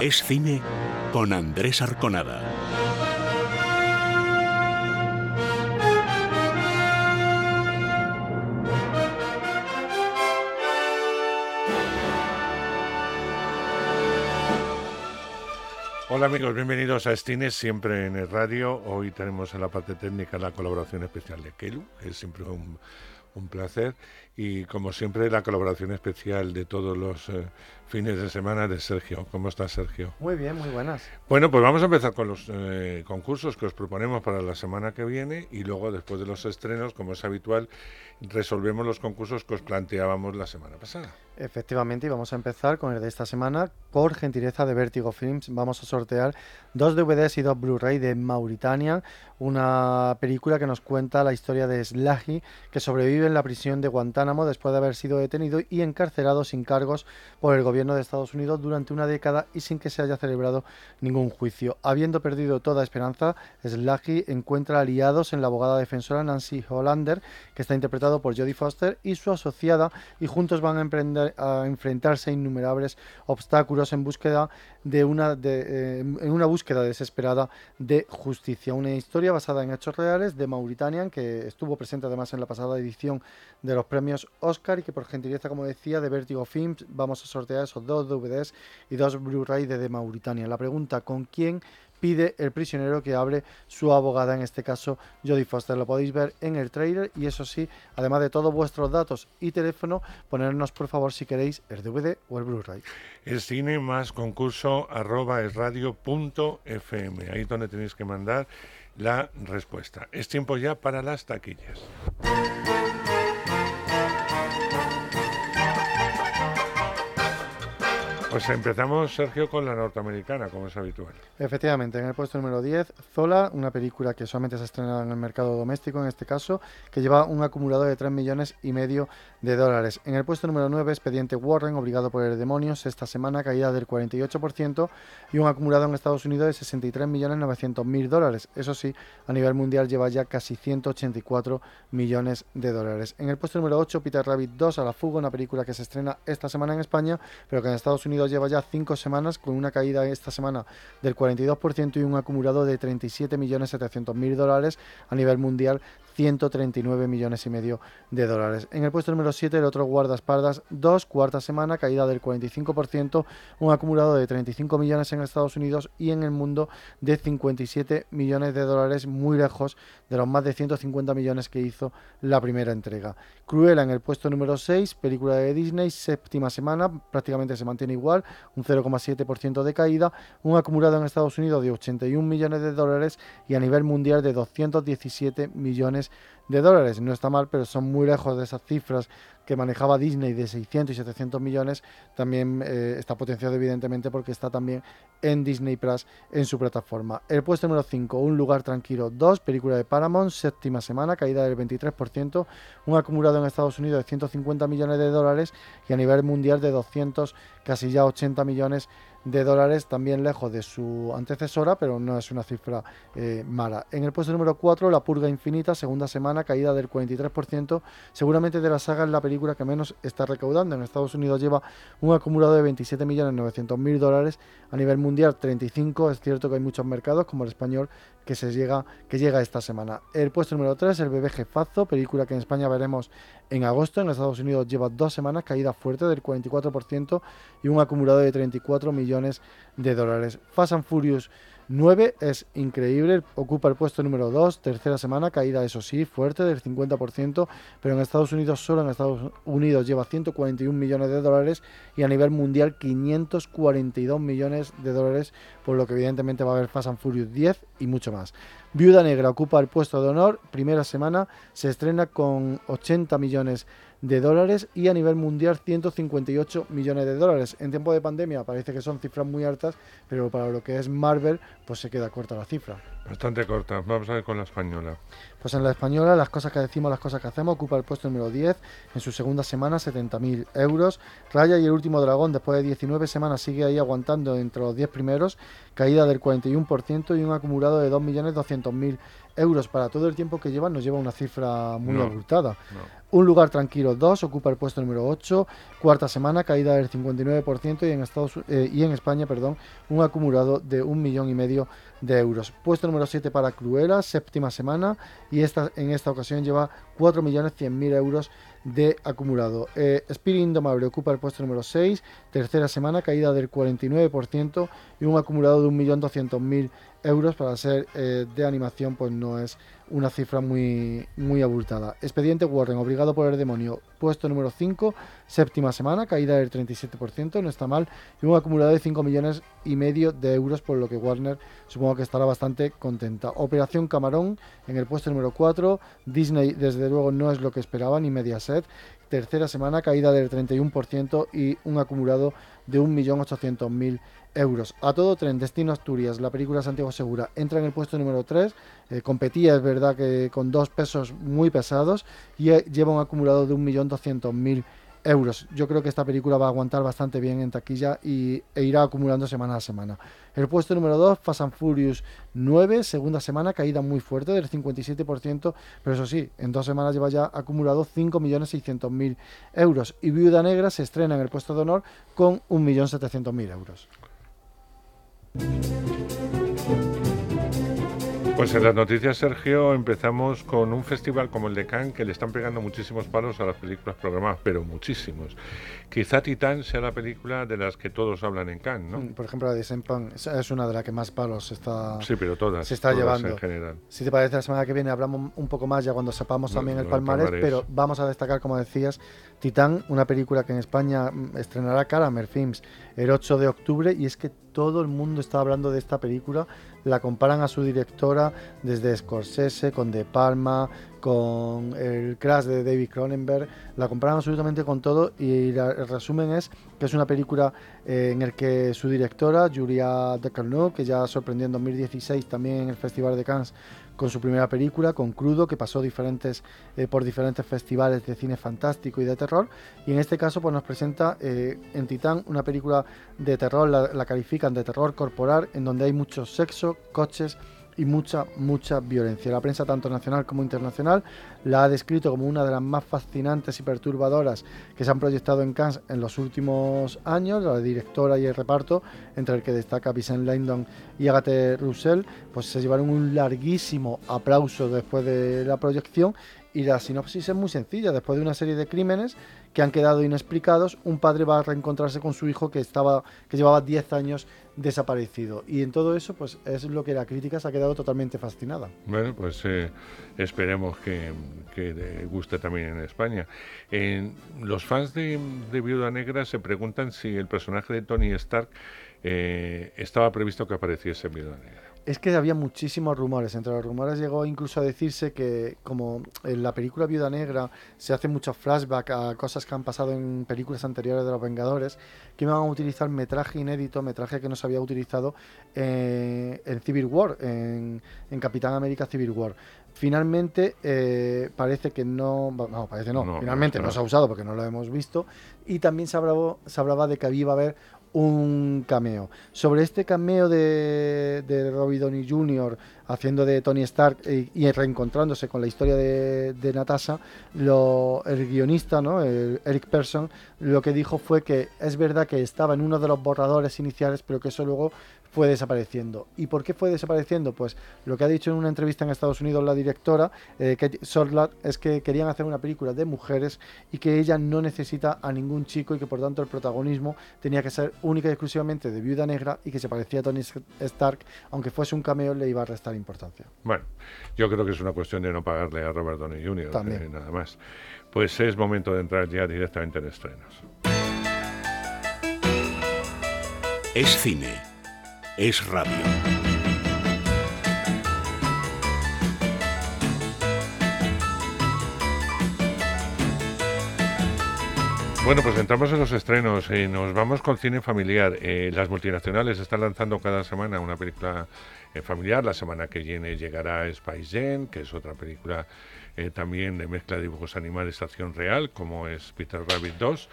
Es cine con Andrés Arconada. Hola amigos, bienvenidos a Estines, siempre en el radio. Hoy tenemos en la parte técnica la colaboración especial de Kelu, que es siempre un, un placer. Y como siempre, la colaboración especial de todos los eh, fines de semana de Sergio. ¿Cómo estás, Sergio? Muy bien, muy buenas. Bueno, pues vamos a empezar con los eh, concursos que os proponemos para la semana que viene y luego, después de los estrenos, como es habitual, resolvemos los concursos que os planteábamos la semana pasada. Efectivamente, y vamos a empezar con el de esta semana. Por gentileza de Vertigo Films, vamos a sortear dos DVDs y dos Blu-ray de Mauritania, una película que nos cuenta la historia de Slahi, que sobrevive en la prisión de Guantánamo después de haber sido detenido y encarcelado sin cargos por el gobierno de Estados Unidos durante una década y sin que se haya celebrado ningún juicio. Habiendo perdido toda esperanza, Slahi encuentra aliados en la abogada defensora Nancy Hollander, que está interpretado por Jodie Foster, y su asociada, y juntos van a emprender a enfrentarse a innumerables obstáculos en búsqueda de una de, eh, en una búsqueda desesperada de justicia. Una historia basada en hechos reales de Mauritania, que estuvo presente además en la pasada edición de los premios Oscar y que por gentileza, como decía, de Vertigo Films vamos a sortear esos dos DVDs y dos Blu-ray de, de Mauritania. La pregunta, ¿con quién pide el prisionero que abre su abogada, en este caso Jodie Foster. Lo podéis ver en el trailer y eso sí, además de todos vuestros datos y teléfono, ponernos por favor si queréis el DVD o el Blu-ray. El cine más concurso arroba es radio punto fm. Ahí es donde tenéis que mandar la respuesta. Es tiempo ya para las taquillas. Pues empezamos, Sergio, con la norteamericana, como es habitual. Efectivamente, en el puesto número 10, Zola, una película que solamente se ha estrenado en el mercado doméstico, en este caso, que lleva un acumulador de 3 millones y medio de dólares. En el puesto número 9, Expediente Warren, obligado por el demonios, esta semana caída del 48% y un acumulado en Estados Unidos de 63 millones 900 mil dólares. Eso sí, a nivel mundial lleva ya casi 184 millones de dólares. En el puesto número 8, Peter Rabbit 2, A la fuga, una película que se estrena esta semana en España, pero que en Estados Unidos lleva ya cinco semanas con una caída esta semana del 42% y un acumulado de 37.700.000 dólares a nivel mundial 139 millones y medio de dólares. En el puesto número 7, el otro guardaespaldas, dos, cuarta semana, caída del 45%, un acumulado de 35 millones en Estados Unidos y en el mundo de 57 millones de dólares, muy lejos de los más de 150 millones que hizo la primera entrega. Cruella en el puesto número 6, película de Disney, séptima semana, prácticamente se mantiene igual, un 0,7% de caída, un acumulado en Estados Unidos de 81 millones de dólares y a nivel mundial de 217 millones de dólares. No está mal, pero son muy lejos de esas cifras que manejaba Disney de 600 y 700 millones. También eh, está potenciado evidentemente porque está también en Disney Plus en su plataforma. El puesto número 5, Un lugar tranquilo 2, película de Paramount, séptima semana, caída del 23%, un acumulado en Estados Unidos de 150 millones de dólares y a nivel mundial de 200, casi ya 80 millones de dólares, también lejos de su antecesora, pero no es una cifra eh, mala. En el puesto número 4, La Purga Infinita, segunda semana semana, caída del 43%. Seguramente de la saga es la película que menos está recaudando. En Estados Unidos lleva un acumulado de 27.900.000 dólares. A nivel mundial, 35. Es cierto que hay muchos mercados, como el español, que, se llega, que llega esta semana. El puesto número 3, El bebé jefazo, película que en España veremos en agosto. En Estados Unidos lleva dos semanas, caída fuerte del 44% y un acumulado de 34 millones de dólares. Fast and Furious 9 es increíble, ocupa el puesto número 2, tercera semana, caída eso sí, fuerte del 50%, pero en Estados Unidos, solo en Estados Unidos lleva 141 millones de dólares y a nivel mundial 542 millones de dólares, por lo que evidentemente va a haber Fast and Furious 10 y mucho más. Viuda Negra ocupa el puesto de honor, primera semana, se estrena con 80 millones de dólares y a nivel mundial 158 millones de dólares. En tiempo de pandemia parece que son cifras muy altas, pero para lo que es Marvel, pues se queda corta la cifra. Bastante corta. Vamos a ver con la española. Pues en la española, las cosas que decimos, las cosas que hacemos, ocupa el puesto número 10. En su segunda semana, 70.000 euros. Raya y el último dragón, después de 19 semanas, sigue ahí aguantando entre los 10 primeros. Caída del 41% y un acumulado de 2.200.000 euros para todo el tiempo que lleva nos lleva una cifra muy abultada. Un lugar tranquilo 2 ocupa el puesto número 8, cuarta semana caída del 59% y en Estados eh, y en España, perdón, un acumulado de un millón y medio de euros. Puesto número 7 para Cruella, séptima semana y esta en esta ocasión lleva 4.100.000 euros de acumulado. Eh, Spirit Indomable ocupa el puesto número 6, tercera semana, caída del 49% y un acumulado de 1.200.000 euros para ser eh, de animación, pues no es una cifra muy, muy abultada. Expediente Warren, obligado por el demonio, puesto número 5, séptima semana, caída del 37%, no está mal, y un acumulado de 5 millones y medio de euros, por lo que Warner supongo que estará bastante contenta. Operación Camarón, en el puesto número 4, Disney desde luego no es lo que esperaba, ni Mediaset, tercera semana, caída del 31% y un acumulado de 1.800.000 euros. A todo tren, Destino Asturias, la película Santiago Segura, entra en el puesto número 3. Eh, competía, es verdad, que con dos pesos muy pesados y eh, lleva un acumulado de 1.200.000 euros. Yo creo que esta película va a aguantar bastante bien en taquilla y, e irá acumulando semana a semana. El puesto número 2, Fast and Furious 9, segunda semana, caída muy fuerte del 57%, pero eso sí, en dos semanas lleva ya acumulado 5.600.000 euros. Y Viuda Negra se estrena en el puesto de honor con 1.700.000 euros. Pues en las noticias, Sergio, empezamos con un festival como el de Cannes que le están pegando muchísimos palos a las películas programadas, pero muchísimos. Quizá Titán sea la película de las que todos hablan en Cannes, ¿no? Mm, por ejemplo, la de Sempan es una de las que más palos se está, sí, pero todas, se está llevando. En general. Si te parece, la semana que viene hablamos un poco más ya cuando sepamos también el, palmarés, pero vamos a destacar, como decías, Titán, una película que en España mm, estrenará Caramer Films el 8 de octubre y es que todo el mundo está hablando de esta película la comparan a su directora desde Scorsese, con De Palma, con el Crash de David Cronenberg, la comparan absolutamente con todo y el resumen es que es una película eh, en la que su directora, Julia Decarno, que ya sorprendió en 2016 también en el Festival de Cannes con su primera película, con Crudo, que pasó diferentes, eh, por diferentes festivales de cine fantástico y de terror. Y en este caso pues, nos presenta eh, en Titán una película de terror, la, la califican de terror corporal, en donde hay mucho sexo, coches, y mucha, mucha violencia. La prensa tanto nacional como internacional la ha descrito como una de las más fascinantes y perturbadoras que se han proyectado en Cannes en los últimos años. La directora y el reparto, entre el que destaca Vincent Landon y Agathe Roussel, pues se llevaron un larguísimo aplauso después de la proyección y la sinopsis es muy sencilla. Después de una serie de crímenes que han quedado inexplicados, un padre va a reencontrarse con su hijo que, estaba, que llevaba 10 años desaparecido. Y en todo eso, pues es lo que la crítica se ha quedado totalmente fascinada. Bueno, pues eh, esperemos que, que, guste también en España. los fans de, de, Viuda Negra se preguntan si el personaje de Tony Stark eh, estaba previsto que apareciese en Viuda Negra. Es que había muchísimos rumores. Entre los rumores llegó incluso a decirse que, como en la película Viuda Negra se hace mucho flashback a cosas que han pasado en películas anteriores de los Vengadores, que iban a utilizar metraje inédito, metraje que no se había utilizado eh, en Civil War, en, Capitán América Civil War. Finalmente eh, parece que no, no, parece no, finalmente no, se ha usado porque no lo hemos visto y también se hablaba, se hablaba de que había a haber un cameo. Sobre este cameo de, de Robbie Downey Jr. haciendo de Tony Stark y, reencontrándose con la historia de, de Natasha, el guionista, ¿no? Eric Persson, lo que dijo fue que es verdad que estaba en uno de los borradores iniciales, pero que eso luego fue desapareciendo. ¿Y por qué fue desapareciendo? Pues lo que ha dicho en una entrevista en Estados Unidos la directora, eh, Kate es que querían hacer una película de mujeres y que ella no necesita a ningún chico y que por tanto el protagonismo tenía que ser única y exclusivamente de Viuda Negra y que se parecía a Tony Stark, aunque fuese un cameo le iba a restar importancia. Bueno, yo creo que es una cuestión de no pagarle a Robert Downey Jr. También. Eh, nada más. Pues es momento de entrar ya directamente en estrenos. Es cine es radio. Bueno, pues entramos en los estrenos y nos vamos con cine familiar. Eh, las multinacionales están lanzando cada semana una película eh, familiar. La semana que viene llegará Spice Jam, que es otra película eh, también de mezcla de dibujos animales acción real, como es Peter Rabbit 2.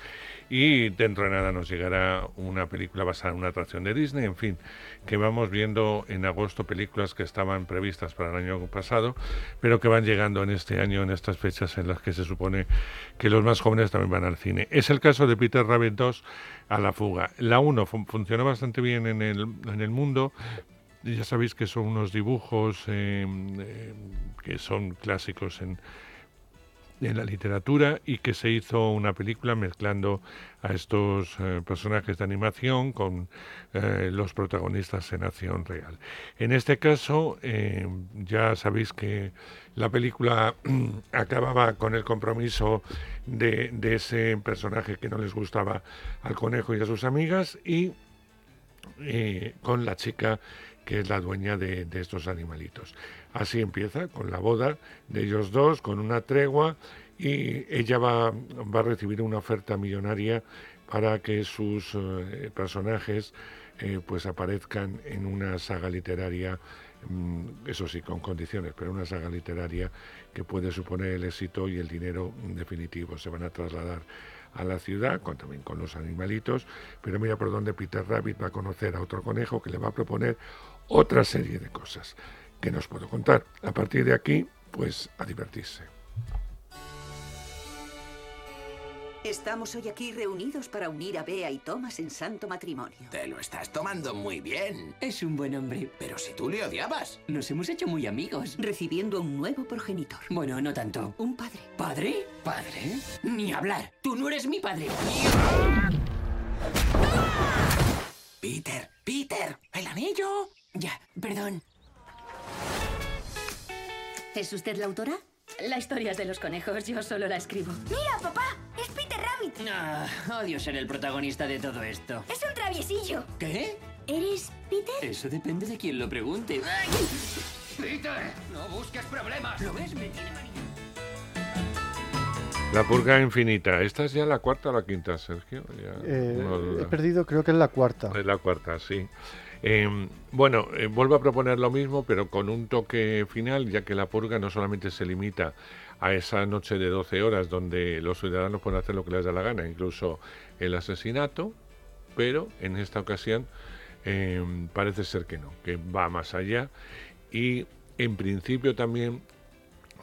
Y dentro de nada nos llegará una película basada en una atracción de Disney. En fin, que vamos viendo en agosto películas que estaban previstas para el año pasado, pero que van llegando en este año, en estas fechas en las que se supone que los más jóvenes también van al cine. Es el caso de Peter Rabbit 2 a la fuga. La 1 funcionó bastante bien en el, en el mundo, ya sabéis que son unos dibujos eh, eh, que son clásicos en, en la literatura y que se hizo una película mezclando a estos eh, personajes de animación con los protagonistas en acción real. En este caso, ya sabéis que la película acababa con el compromiso de, de, ese personaje que no les gustaba al conejo y a sus amigas y con la chica que es la dueña de, estos animalitos. Así empieza, con la boda de ellos dos, con una tregua, y ella va, va a recibir una oferta millonaria para que sus eh, personajes eh, pues aparezcan en una saga literaria, mm, eso sí, con condiciones, pero una saga literaria que puede suponer el éxito y el dinero definitivo. Se van a trasladar a la ciudad, con, también con los animalitos, pero mira por dónde Peter Rabbit va a conocer a otro conejo que le va a proponer otra serie de cosas que nos puedo contar. A partir de aquí, pues a divertirse. Estamos hoy aquí reunidos para unir a Bea y Thomas en santo matrimonio. Te lo estás tomando muy bien. Es un buen hombre. Pero si tú le odiabas. Nos hemos hecho muy amigos. Recibiendo un nuevo progenitor. Bueno, no tanto. Un padre. ¿Padre? ¿Padre? Ni hablar. Tú no eres mi padre. Peter, Peter, el anillo. Ya, perdón. ¿Es usted la autora? La historia es de los conejos, yo solo la escribo. ¡Mira, papá! ¡Es Peter Rabbit! Ah, odio ser el protagonista de todo esto. ¡Es un traviesillo! ¿Qué? ¿Eres Peter? Eso depende de quién lo pregunte. ¡Peter! ¡No busques problemas! ¿Lo ves? Me tiene manía. La purga infinita. ¿Esta es ya la cuarta o la quinta, Sergio? Eh, he perdido, creo que es la cuarta. Es la cuarta, sí. Em, bueno, eh, vuelvo a proponer lo mismo, pero con un toque final, ya que la purga no solamente se limita a esa noche de 12 horas donde los ciudadanos pueden hacer lo que les da la gana, incluso el asesinato, pero en esta ocasión em, parece ser que no, que va más allá y en principio también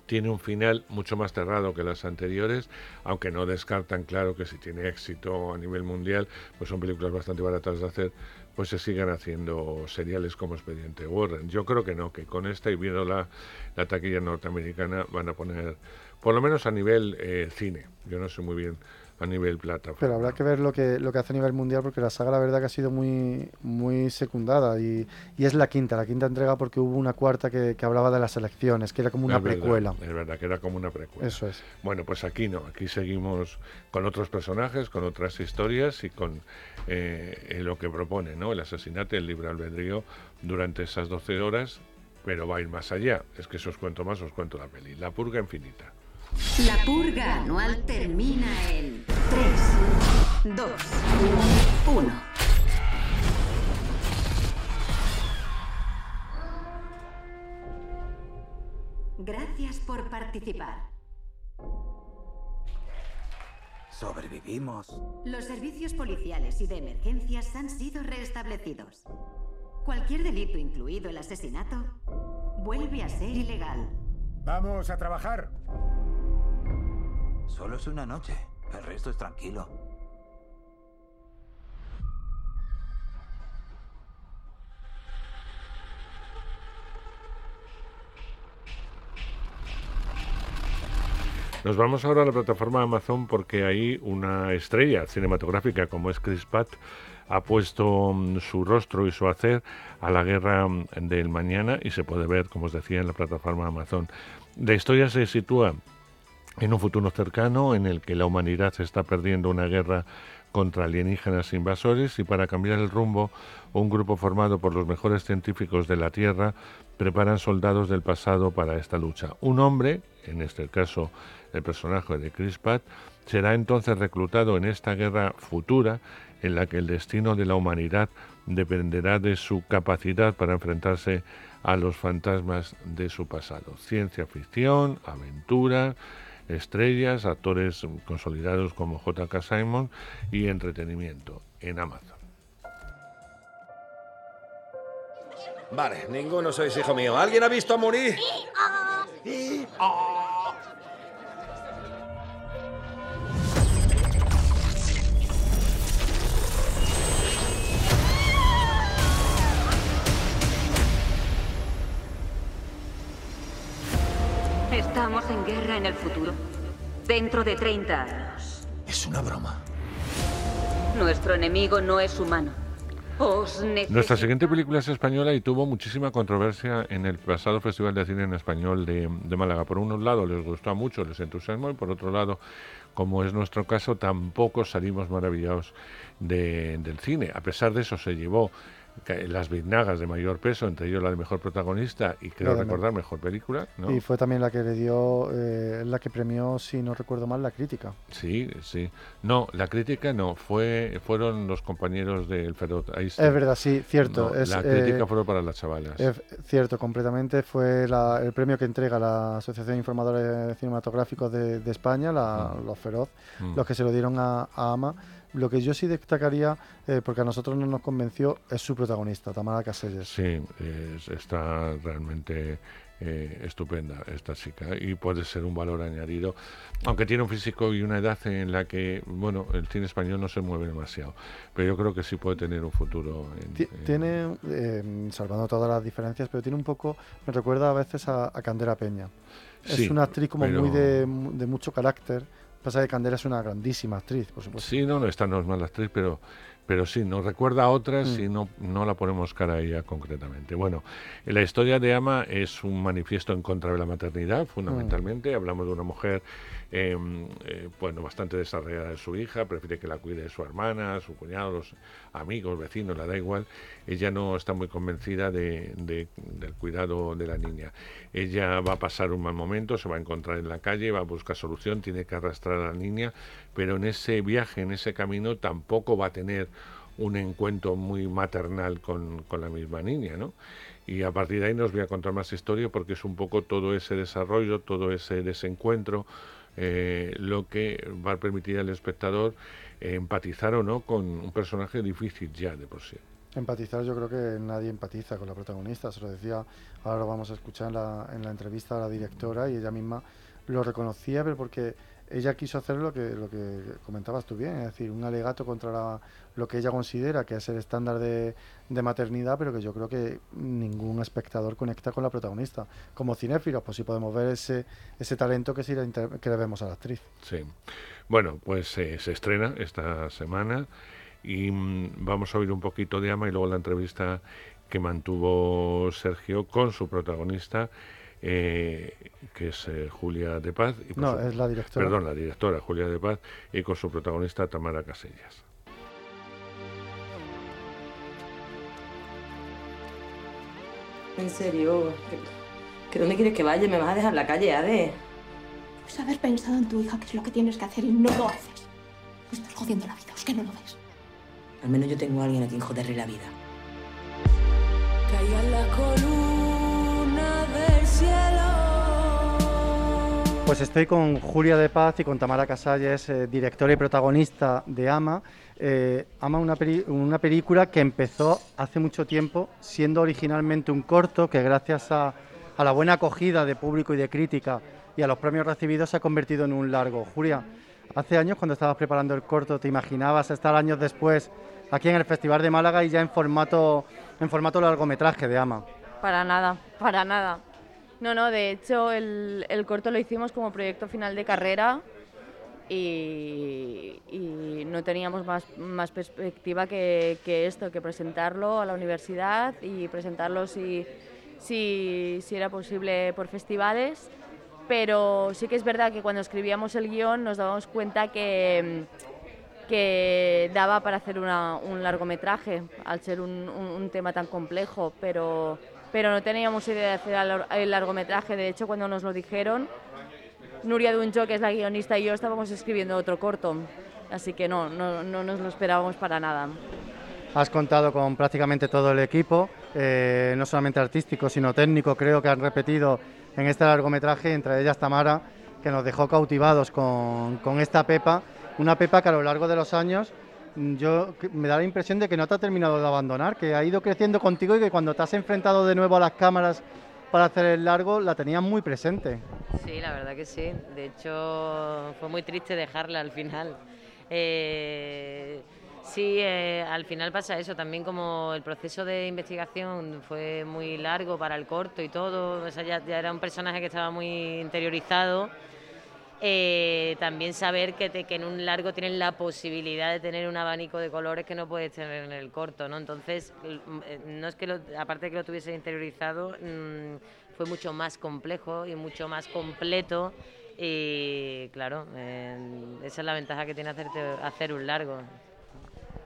tiene un final mucho más cerrado que las anteriores, aunque no descartan, claro, que si tiene éxito a nivel mundial, pues son películas bastante baratas de hacer, pues se sigan haciendo seriales como Expediente Warren. Yo creo que no, que con esta y viendo la, la taquilla norteamericana van a poner, por lo menos a nivel eh, cine, yo no sé muy bien a nivel plata. Pero habrá que ver lo que, lo que hace a nivel mundial porque la saga la verdad que ha sido muy, muy secundada y, y es la quinta, la quinta entrega porque hubo una cuarta que, que hablaba de las elecciones, que era como una precuela. es verdad, que era como una precuela. Eso es. Bueno, pues aquí no, aquí seguimos con otros personajes, con otras historias y con eh, lo que propone, ¿no? El asesinato, el libre albedrío durante esas 12 horas, pero va a ir más allá. Es que si os cuento más, os cuento la peli. La purga infinita. La purga anual termina en 3, 2, 1. Gracias por participar. Sobrevivimos. Los servicios policiales y de emergencias han sido restablecidos. Cualquier delito, incluido el asesinato, vuelve a ser ilegal. Vamos a trabajar. Solo es una noche. El resto es tranquilo. Nos vamos ahora a la plataforma Amazon porque hay una estrella cinematográfica como es Chris Pratt ha puesto mm, su rostro y su hacer a la guerra mm, del mañana y se puede ver, como os decía, en la plataforma Amazon. La historia se sitúa en un futuro cercano en el que la humanidad está perdiendo una guerra contra alienígenas invasores y para cambiar el rumbo, un grupo formado por los mejores científicos de la Tierra preparan soldados del pasado para esta lucha. Un hombre, en este caso el personaje de Chris Pratt, será entonces reclutado en esta guerra futura en la que el destino de la humanidad dependerá de su capacidad para enfrentarse a los fantasmas de su pasado. Ciencia ficción, aventura, estrellas, actores consolidados como J.K. Simon y entretenimiento en Amazon. Vale, ninguno sois hijo mío. ¿Alguien ha visto a morir? Estamos en guerra en el futuro. Dentro de 30 años. Es una broma. Nuestro enemigo no es humano. Os Nuestra siguiente película es española y tuvo muchísima controversia en el pasado Festival de Cine en Español de, de Málaga. Por un lado les gustó mucho, les entusiasmó y por otro lado, como es nuestro caso, tampoco salimos maravillados de, del cine. A pesar de eso se llevó las biznagas de mayor peso, entre ellos la de mejor protagonista y creo recordar mejor película. ¿no? Y fue también la que le dio, eh, la que premió, si no recuerdo mal, la crítica. Sí, sí. No, la crítica no, fue fueron los compañeros del Feroz. Es verdad, sí, cierto. es, la crítica eh, fue para las chavalas. Es cierto, completamente. Fue el premio que entrega la Asociación de Informadores Cinematográficos de, España, la, mm. los Feroz, mm. los que se lo dieron a, a AMA. Lo que yo sí destacaría, eh, porque a nosotros no nos convenció, es su protagonista, Tamara Caselles. Sí, está realmente eh, estupenda esta chica y puede ser un valor añadido, aunque tiene un físico y una edad en la que, bueno, el cine español no se mueve demasiado, pero yo creo que sí puede tener un futuro. tiene, eh, salvando todas las diferencias, pero tiene un poco, me recuerda a veces a, Candela Peña. es una actriz como muy de, de mucho carácter Pasa que Candela es una grandísima actriz, por supuesto. Sí, no, no, esta no es mala actriz, pero, pero sí, nos recuerda a otras mm. y no, no la ponemos cara a ella concretamente. Bueno, la historia de Ama es un manifiesto en contra de la maternidad, fundamentalmente. Mm. Hablamos de una mujer Em, eh, bueno, bastante desarrollada de su hija, prefiere que la cuide su hermana, su cuñado, los amigos, vecinos, le da igual. Ella no está muy convencida de, del cuidado de la niña. Ella va a pasar un mal momento, se va a encontrar en la calle, va a buscar solución, tiene que arrastrar a la niña, pero en ese viaje, en ese camino, tampoco va a tener un encuentro muy maternal con, con la misma niña, ¿no? y a partir de ahí nos voy a contar más historia porque es un poco todo ese desarrollo, todo ese desencuentro, eh, lo que va a permitir al espectador empatizar o no con un personaje difícil ya de por sí. Empatizar, yo creo que nadie empatiza con la protagonista, se lo decía, ahora lo vamos a escuchar en la, en la entrevista a la directora y ella misma lo reconocía, pero porque ella quiso hacer lo que, lo que comentabas tú bien, es decir, un alegato contra lo que ella considera que es el estándar de, maternidad, pero que yo creo que ningún espectador conecta con la protagonista. Como cinéfilos, pues sí podemos ver ese, ese talento que, sí que le vemos a la actriz. Sí. Bueno, pues eh, se estrena esta semana y mm, vamos a oír un poquito de Ama y luego la entrevista que mantuvo Sergio con su protagonista eh, que es eh, Julia de Paz. Y no, es la directora. Perdón, la directora Julia de Paz y con su protagonista Tamara Casellas. En serio, ¿que, dónde quieres que vaya? ¿Me vas a dejar en la calle, Ade? Pues haber pensado en tu hija, que es lo que tienes que hacer y no lo haces. Me estás jodiendo la vida, es que no lo ves. Al menos yo tengo a alguien a quien joderle la vida. la Pues estoy con Julia de Paz y con Tamara Casalles, eh, directora y protagonista de Ama. Eh, Ama, una, una película que empezó hace mucho tiempo, siendo originalmente un corto que gracias a, a la buena acogida de público y de crítica y a los premios recibidos se ha convertido en un largo. Julia, hace años cuando estabas preparando el corto, ¿te imaginabas estar años después aquí en el Festival de Málaga y ya en formato, en formato largometraje de AMA? Para nada, para nada. No, no, de hecho el, el corto lo hicimos como proyecto final de carrera y, no teníamos más, más perspectiva que, esto, que presentarlo a la universidad y presentarlo si, si, era posible por festivales. Pero sí que es verdad que cuando escribíamos el guion nos dábamos cuenta que, daba para hacer una, un largometraje, al ser un, tema tan complejo, pero no teníamos idea de hacer el largometraje. De hecho, cuando nos lo dijeron, Nuria Duncho, que es la guionista, y yo estábamos escribiendo otro corto. Así que no, no, no nos lo esperábamos para nada. Has contado con prácticamente todo el equipo, eh, no solamente artístico, sino técnico, creo que han repetido en este largometraje, entre ellas Tamara, que nos dejó cautivados con, con esta Pepa, una Pepa que a lo largo de los años yo me da la impresión de que no te ha terminado de abandonar, que ha ido creciendo contigo y que cuando te has enfrentado de nuevo a las cámaras para hacer el largo la tenías muy presente. Sí, la verdad que sí. De hecho, fue muy triste dejarla al final. Eh, sí, eh, al final pasa eso. También como el proceso de investigación fue muy largo para el corto y todo, o sea, ya, ya era un personaje que estaba muy interiorizado eh, también saber que, te, que, en un largo tienes la posibilidad de tener un abanico de colores que no puedes tener en el corto, ¿no? Entonces, eh, no es que lo, aparte de que lo tuviese interiorizado, mmm, fue mucho más complejo y mucho más completo y claro, eh, esa es la ventaja que tiene hacerte, hacer un largo.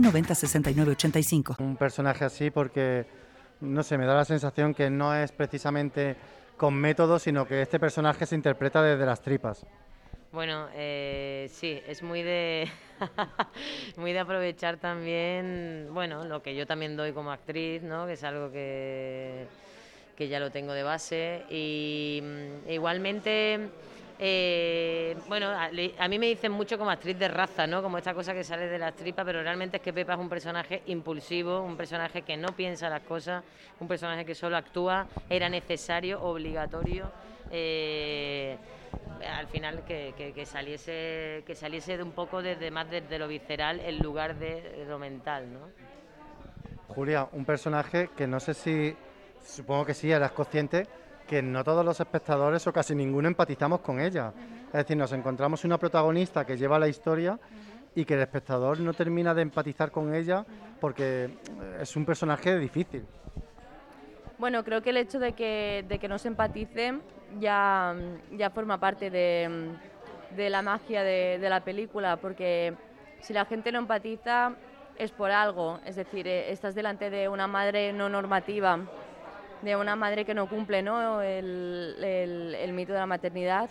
906985. Un personaje así porque, no sé, me da la sensación que no es precisamente con método, sino que este personaje se interpreta desde las tripas. Bueno, eh, sí, es muy de muy de aprovechar también, bueno, lo que yo también doy como actriz, ¿no? Que es algo que, que ya lo tengo de base y mm, igualmente eh, bueno, a, mí me dicen mucho como actriz de raza, ¿no? Como esta cosa que sale de las tripas, pero realmente es que Pepa es un personaje impulsivo, un personaje que no piensa las cosas, un personaje que solo actúa, era necesario, obligatorio. Eh, al final que, saliese que saliese de un poco desde más desde lo visceral en lugar de, de lo mental, ¿no? Julia, un personaje que no sé si supongo que sí eras consciente que no todos los espectadores o casi ninguno empatizamos con ella. Es decir, nos encontramos una protagonista que lleva la historia y que el espectador no termina de empatizar con ella porque es un personaje difícil. Bueno, creo que el hecho de que, de que no se empatice ya, ya forma parte de, de la magia de, de la película, porque si la gente no empatiza es por algo, es decir, eh, estás delante de una madre no normativa de una madre que no cumple ¿no? El, el, mito de la maternidad.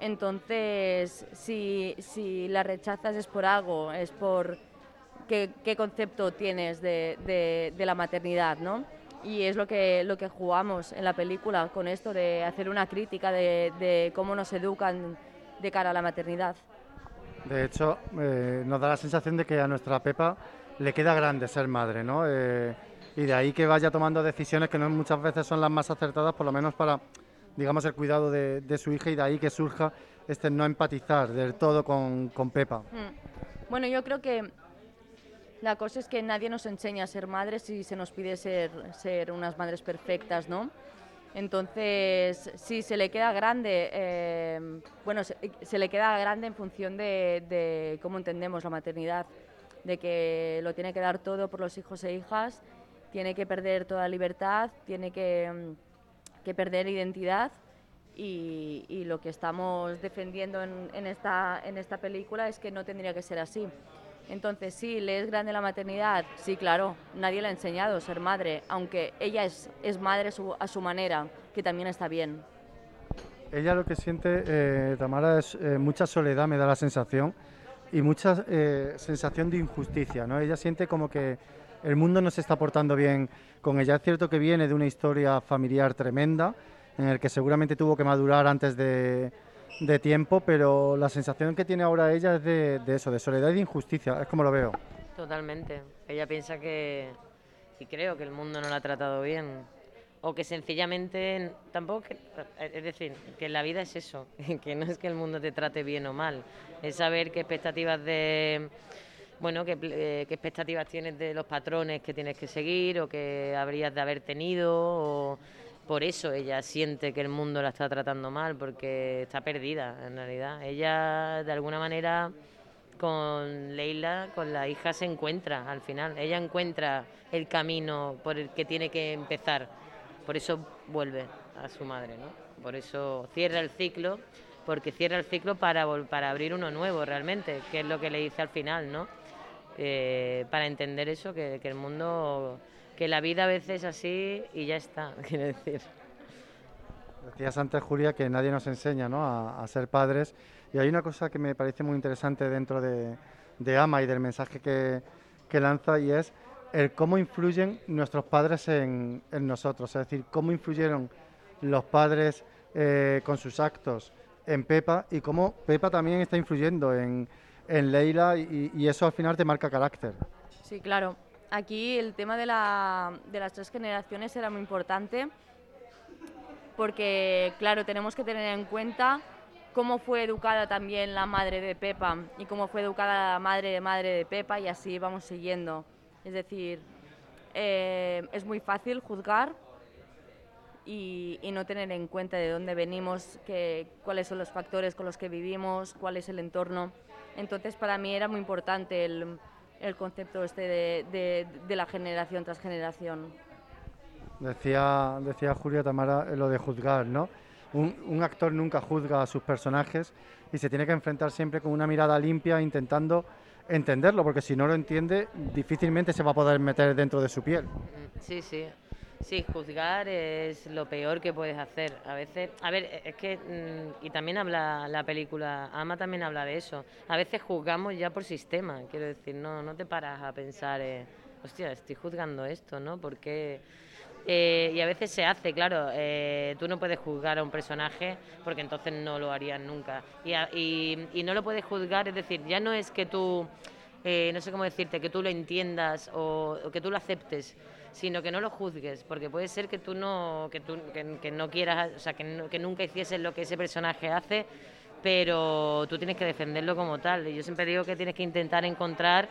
Entonces, si, si, la rechazas es por algo, es por qué, qué concepto tienes de, de, de, la maternidad, ¿no? Y es lo que, lo que jugamos en la película con esto, de hacer una crítica de, de cómo nos educan de cara a la maternidad. De hecho, eh, nos da la sensación de que a nuestra Pepa le queda grande ser madre, ¿no? Eh, y de ahí que vaya tomando decisiones que no muchas veces son las más acertadas, por lo menos para, digamos, el cuidado de, su hija y de ahí que surja este no empatizar del todo con, con Pepa. Mm. Bueno, yo creo que la cosa es que nadie nos enseña a ser madres y se nos pide ser, ser unas madres perfectas, ¿no? Entonces, si se le queda grande, eh, bueno, se, se, le queda grande en función de, de cómo entendemos la maternidad, de que lo tiene que dar todo por los hijos e hijas tiene que perder toda libertad, tiene que, mm, que perder identidad y, y, lo que estamos defendiendo en, en, esta, en esta película es que no tendría que ser así. Entonces, sí, le es grande la maternidad, sí, claro, nadie le ha enseñado a ser madre, aunque ella es, es madre a su manera, que también está bien. Ella lo que siente, eh, Tamara, es eh, mucha soledad, me da la sensación, y mucha eh, sensación de injusticia, ¿no? Ella siente como que el mundo no se está portando bien con ella. Es cierto que viene de una historia familiar tremenda, en el que seguramente tuvo que madurar antes de, tiempo, pero la sensación que tiene ahora ella es de, eso, de soledad y de injusticia, es como lo veo. Totalmente. Ella piensa que, y creo que el mundo no la ha tratado bien, o que sencillamente tampoco, es decir, que la vida es eso, que no es que el mundo te trate bien o mal, es saber qué expectativas de bueno, qué, eh, qué expectativas tienes de los patrones que tienes que seguir o que habrías de haber tenido o por eso ella siente que el mundo la está tratando mal, porque está perdida en realidad. Ella de alguna manera con Leila, con la hija, se encuentra al final. Ella encuentra el camino por el que tiene que empezar. Por eso vuelve a su madre, ¿no? Por eso cierra el ciclo, porque cierra el ciclo para, para abrir uno nuevo realmente, que es lo que le dice al final, ¿no? Eh, para entender eso, que, que el mundo que la vida a veces es así y ya está, quiero decir. Decías antes, Julia, que nadie nos enseña ¿no? a, a, ser padres. Y hay una cosa que me parece muy interesante dentro de, de Ama y del mensaje que, que, lanza y es el cómo influyen nuestros padres en, en nosotros. Es decir, cómo influyeron los padres eh, con sus actos en Pepa y cómo Pepa también está influyendo en, en Leila y, eso al final te marca carácter. Sí, claro aquí el tema de, la, de, las tres generaciones era muy importante porque, claro, tenemos que tener en cuenta cómo fue educada también la madre de Pepa y cómo fue educada la madre de madre de Pepa y así vamos siguiendo. Es decir, eh, es muy fácil juzgar y, y, no tener en cuenta de dónde venimos, que, cuáles son los factores con los que vivimos, cuál es el entorno. Entonces, para mí era muy importante el el concepto este de, de, de la generación tras generación. Decía, decía Julia Tamara lo de juzgar, ¿no? Un, un, actor nunca juzga a sus personajes y se tiene que enfrentar siempre con una mirada limpia intentando entenderlo, porque si no lo entiende, difícilmente se va a poder meter dentro de su piel. Sí, sí. Sí, juzgar es lo peor que puedes hacer. A veces, a ver, es que, mm, y también habla la película, Ama también habla de eso. A veces juzgamos ya por sistema, quiero decir, no, no te paras a pensar, eh, hostia, estoy juzgando esto, ¿no? Porque. Eh, y a veces se hace, claro, eh, tú no puedes juzgar a un personaje porque entonces no lo harías nunca. Y, a, y no lo puedes juzgar, es decir, ya no es que tú, eh, no sé cómo decirte, que tú lo entiendas o, o que tú lo aceptes, sino que no lo juzgues, porque puede ser que tú no, que tú, que, no quieras, o sea, que, que nunca hicieses lo que ese personaje hace, pero tú tienes que defenderlo como tal. Y yo siempre digo que tienes que intentar encontrar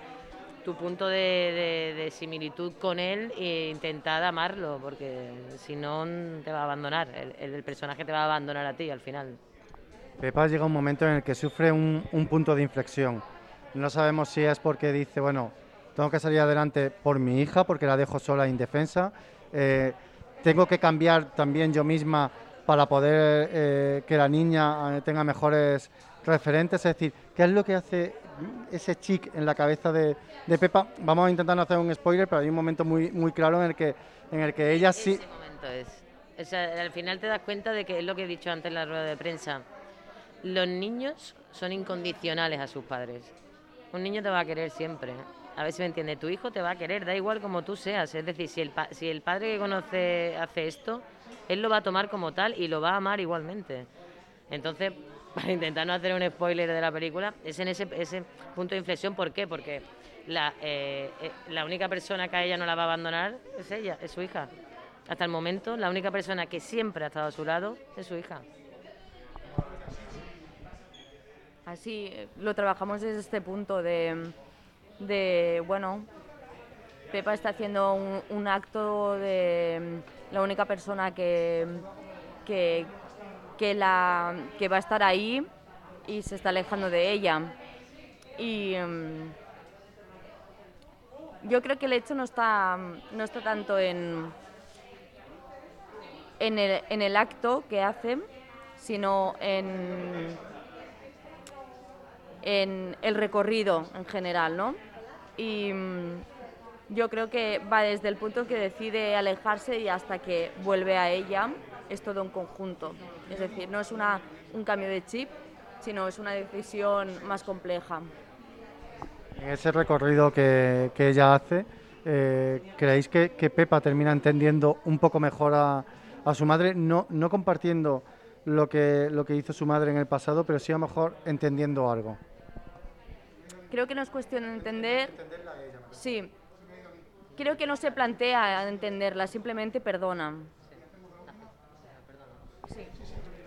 tu punto de, de, similitud con él e intentar amarlo, porque si no te va a abandonar, el, el, personaje te va a abandonar a ti al final. Pepa llega un momento en el que sufre un, un punto de inflexión. No sabemos si es porque dice, bueno, tengo que salir adelante por mi hija porque la dejo sola e indefensa. Eh, tengo que cambiar también yo misma para poder eh, que la niña eh, tenga mejores referentes. Es decir, ¿qué es lo que hace ese chic en la cabeza de, de, Pepa? Vamos a intentar no hacer un spoiler, pero hay un momento muy, muy claro en el que, en el que ella sí... Ese momento es. O sea, al final te das cuenta de que es lo que he dicho antes en la rueda de prensa. Los niños son incondicionales a sus padres. Un niño te va a querer siempre a ver si me entiende, tu hijo te va a querer, da igual como tú seas. Es decir, si el, si el padre que conoce hace esto, él lo va a tomar como tal y lo va a amar igualmente. Entonces, para intentar no hacer un spoiler de la película, es en ese, ese punto de inflexión. ¿Por qué? Porque la, eh, la única persona que a ella no la va a abandonar es ella, es su hija. Hasta el momento, la única persona que siempre ha estado a su lado es su hija. Así eh, lo trabajamos desde este punto de de, bueno, Pepa está haciendo un, acto de la única persona que, que, que, la, que va a estar ahí y se está alejando de ella. Y um, yo creo que el hecho no está, no está tanto en, en, el, en el acto que hace, sino en en el recorrido en general, ¿no? Y mm, yo creo que va desde el punto que decide alejarse y hasta que vuelve a ella, es todo un conjunto. Es decir, no es una, un cambio de chip, sino es una decisión más compleja. En ese recorrido que, que ella hace, eh, ¿creéis que, que, Pepa termina entendiendo un poco mejor a, a, su madre, no, no compartiendo lo que, lo que hizo su madre en el pasado, pero sí a lo mejor entendiendo algo? Creo que no es cuestión de entender. Sí. Creo que no se plantea entenderla, simplemente perdona. Sí.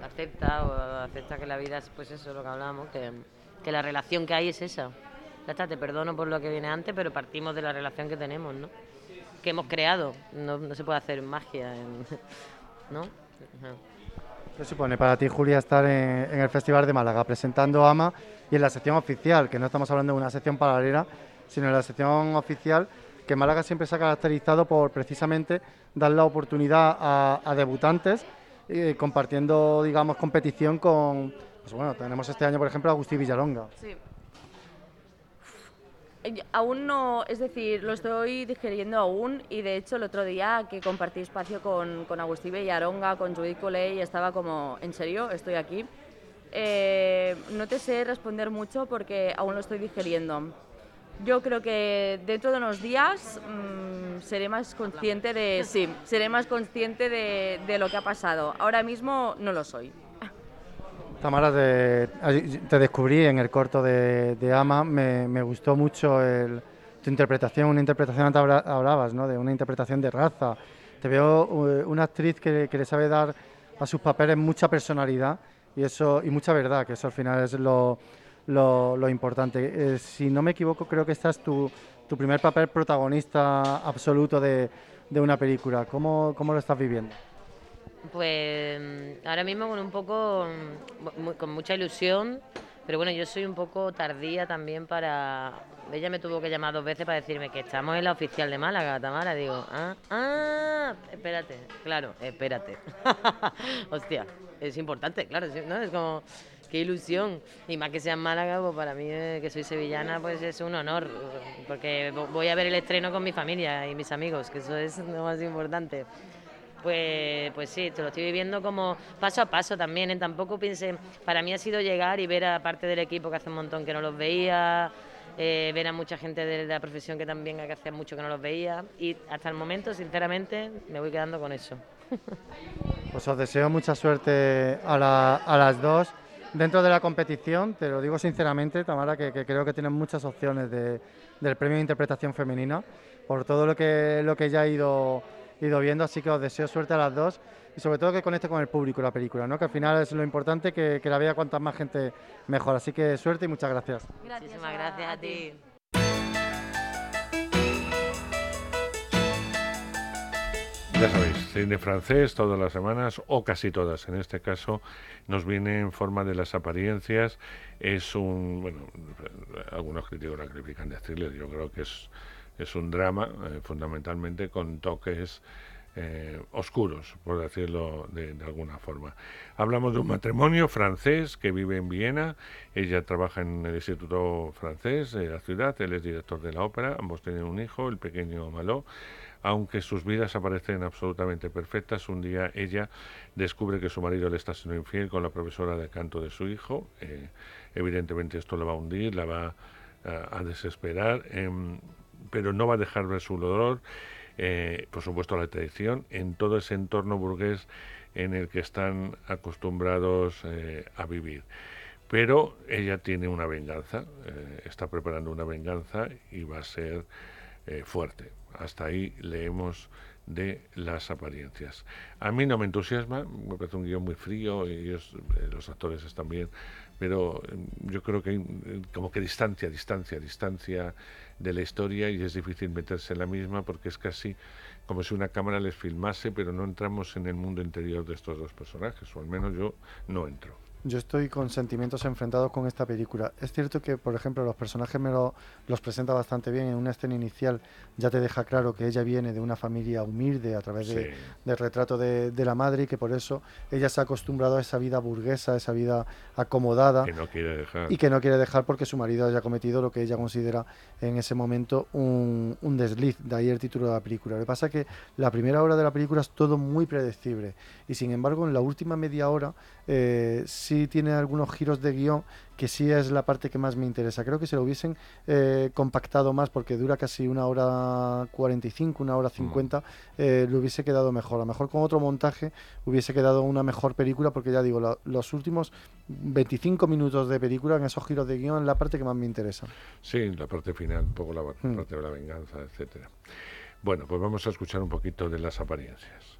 Acepta o acepta que la vida es pues eso, lo que hablamos, que, que la relación que hay es esa. Ya está, te perdono por lo que viene antes, pero partimos de la relación que tenemos, ¿no? Que hemos creado. No, no se puede hacer magia, en, ¿no? ¿Qué supone para ti, Julia, estar en, el Festival de Málaga presentando AMA y en la sección oficial, que no estamos hablando de una sección paralela, sino en la sección oficial, que Málaga siempre se ha caracterizado por precisamente dar la oportunidad a, a debutantes, eh, compartiendo, digamos, competición con, pues bueno, tenemos este año, por ejemplo, a Agustín Villalonga. Sí. Aún no, es decir, lo estoy digeriendo aún y de hecho el otro día que compartí espacio con, con Agustín Villaronga, con Judith Coley, estaba como, ¿en serio? Estoy aquí. Eh, no te sé responder mucho porque aún lo estoy digeriendo. Yo creo que dentro de unos días mmm, seré más consciente de, sí, seré más consciente de, de lo que ha pasado. Ahora mismo no lo soy. Tamara, te, te, descubrí en el corto de, de Ama, me, me, gustó mucho el, tu interpretación, una interpretación, antes hablabas, ¿no? de una interpretación de raza. Te veo una actriz que, que, le sabe dar a sus papeles mucha personalidad y, eso, y mucha verdad, que eso al final es lo, lo, lo importante. Eh, si no me equivoco, creo que este es tu, tu primer papel protagonista absoluto de, de una película. ¿Cómo, ¿Cómo lo estás viviendo? Pues ahora mismo con un poco, con mucha ilusión, pero bueno, yo soy un poco tardía también para... Ella me tuvo que llamar dos veces para decirme que estamos en la oficial de Málaga, Tamara. Digo, ah, ah, espérate, claro, espérate. Hostia, es importante, claro, ¿no? Es como, qué ilusión. Y más que sea en Málaga, pues para mí, que soy sevillana, pues es un honor, porque voy a ver el estreno con mi familia y mis amigos, que eso es lo más importante pues, pues sí, te lo estoy viviendo como paso a paso también. ¿eh? Tampoco piense, para mí ha sido llegar y ver a parte del equipo que hace un montón que no los veía, eh, ver a mucha gente de la profesión que también que hacía mucho que no los veía y hasta el momento, sinceramente, me voy quedando con eso. Pues os deseo mucha suerte a, la, a las dos. Dentro de la competición, te lo digo sinceramente, Tamara, que, creo que tienen muchas opciones de, del premio de interpretación femenina, por todo lo que, lo que ya ha ido ido viendo, así que os deseo suerte a las dos y sobre todo que conecte con el público la película, ¿no? que al final es lo importante, que, que la vea cuanta más gente mejor. Así que suerte y muchas gracias. gracias Muchísimas gracias a ti. Ya sabéis, cine francés todas las semanas, o casi todas en este caso, nos viene en forma de las apariencias. Es un, bueno, algunos críticos la califican de thriller, yo creo que es es un drama eh, fundamentalmente con toques eh, oscuros, por decirlo de, alguna forma. Hablamos de un matrimonio francés que vive en Viena, ella trabaja en el Instituto Francés de la ciudad, él es director de la ópera, ambos tienen un hijo, el pequeño Malo. Aunque sus vidas aparecen absolutamente perfectas, un día ella descubre que su marido le está siendo infiel con la profesora de canto de su hijo. Eh, evidentemente esto la va a hundir, la va a, desesperar. Eh, pero no va a dejar ver su dolor, eh, por supuesto la traición, en todo ese entorno burgués en el que están acostumbrados eh, a vivir. Pero ella tiene una venganza, eh, está preparando una venganza y va a ser fuerte. Hasta ahí leemos de las apariencias. A mí no me entusiasma, me parece un guion muy frío y ellos, los actores están bien, pero mm, yo creo que eh, como que distancia, distancia, distancia de la historia y es difícil meterse en la misma porque es casi como si una cámara les filmase, pero no entramos en el mundo interior de estos dos personajes, o al menos yo no entro. Yo estoy con sentimientos enfrentados con esta película. Es cierto que, por ejemplo, los personajes me los presenta bastante bien. En una escena inicial ya te deja claro que ella viene de una familia humilde a través del retrato de, la madre y que por eso ella se ha acostumbrado a esa vida burguesa, a esa vida acomodada. Que no quiere dejar. Y que no quiere dejar porque su marido haya cometido lo que ella considera en ese momento un, un desliz. De ahí el título de la película. Lo que pasa es que la primera hora de la película es todo muy predecible. Y sin embargo, en la última media hora eh, sí tiene algunos giros de guion que sí es la parte que más me interesa. Creo que si lo hubiesen eh, compactado más, porque dura casi una hora 45, una hora 50, mm. eh, le hubiese quedado mejor. A lo mejor con otro montaje hubiese quedado una mejor película, porque ya digo, los últimos 25 minutos de película en esos giros de guion es la parte que más me interesa. Sí, la parte final, un poco la mm. parte de la venganza, etcétera. Bueno, pues vamos a escuchar un poquito de las apariencias.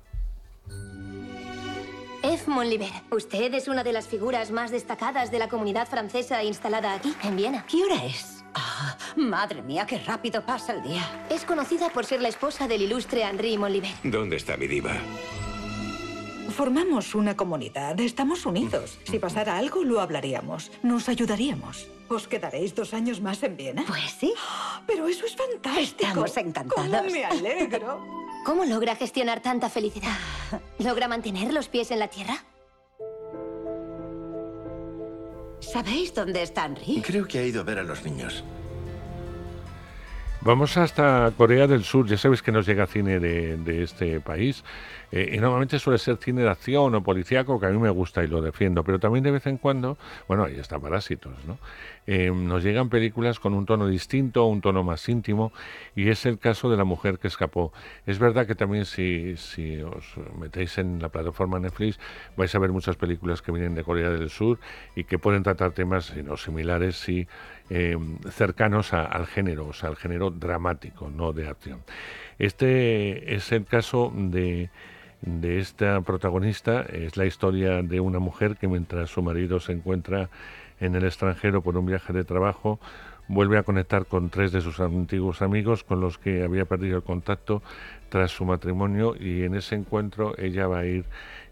Monliver, usted es una de las figuras más destacadas de la comunidad francesa instalada aquí, en Viena. ¿Qué hora es? Ah, madre mía, qué rápido pasa el día. Es conocida por ser la esposa del ilustre Henri Monliver. ¿Dónde está mi diva? Formamos una comunidad, estamos unidos. Si pasara algo, lo hablaríamos. Nos ayudaríamos. ¿Os quedaréis dos años más en Viena? Pues sí. Pero eso es fantástico. Estamos encantados. ¿Cómo me alegro. ¿Cómo logra gestionar tanta felicidad? ¿Logra mantener los pies en la tierra? ¿Sabéis dónde está Henry? Creo que ha ido a ver a los niños. Vamos hasta Corea del Sur. Ya sabéis que nos llega cine de, este país. Eh, y normalmente suele ser cine de acción o policíaco, que a mí me gusta y lo defiendo. Pero también de vez en cuando, bueno, ahí está Parásitos, ¿no? Eh, nos llegan películas con un tono distinto, un tono más íntimo. Y es el caso de La Mujer que Escapó. Es verdad que también si, si os metéis en la plataforma Netflix, vais a ver muchas películas que vienen de Corea del Sur y que pueden tratar temas no similares, sí eh, cercanos al género, o sea, al género dramático, no de acción. Este es el caso de, de esta protagonista, es la historia de una mujer que mientras su marido se encuentra en el extranjero por un viaje de trabajo, vuelve a conectar con tres de sus antiguos amigos con los que había perdido el contacto tras su matrimonio y en ese encuentro ella va a ir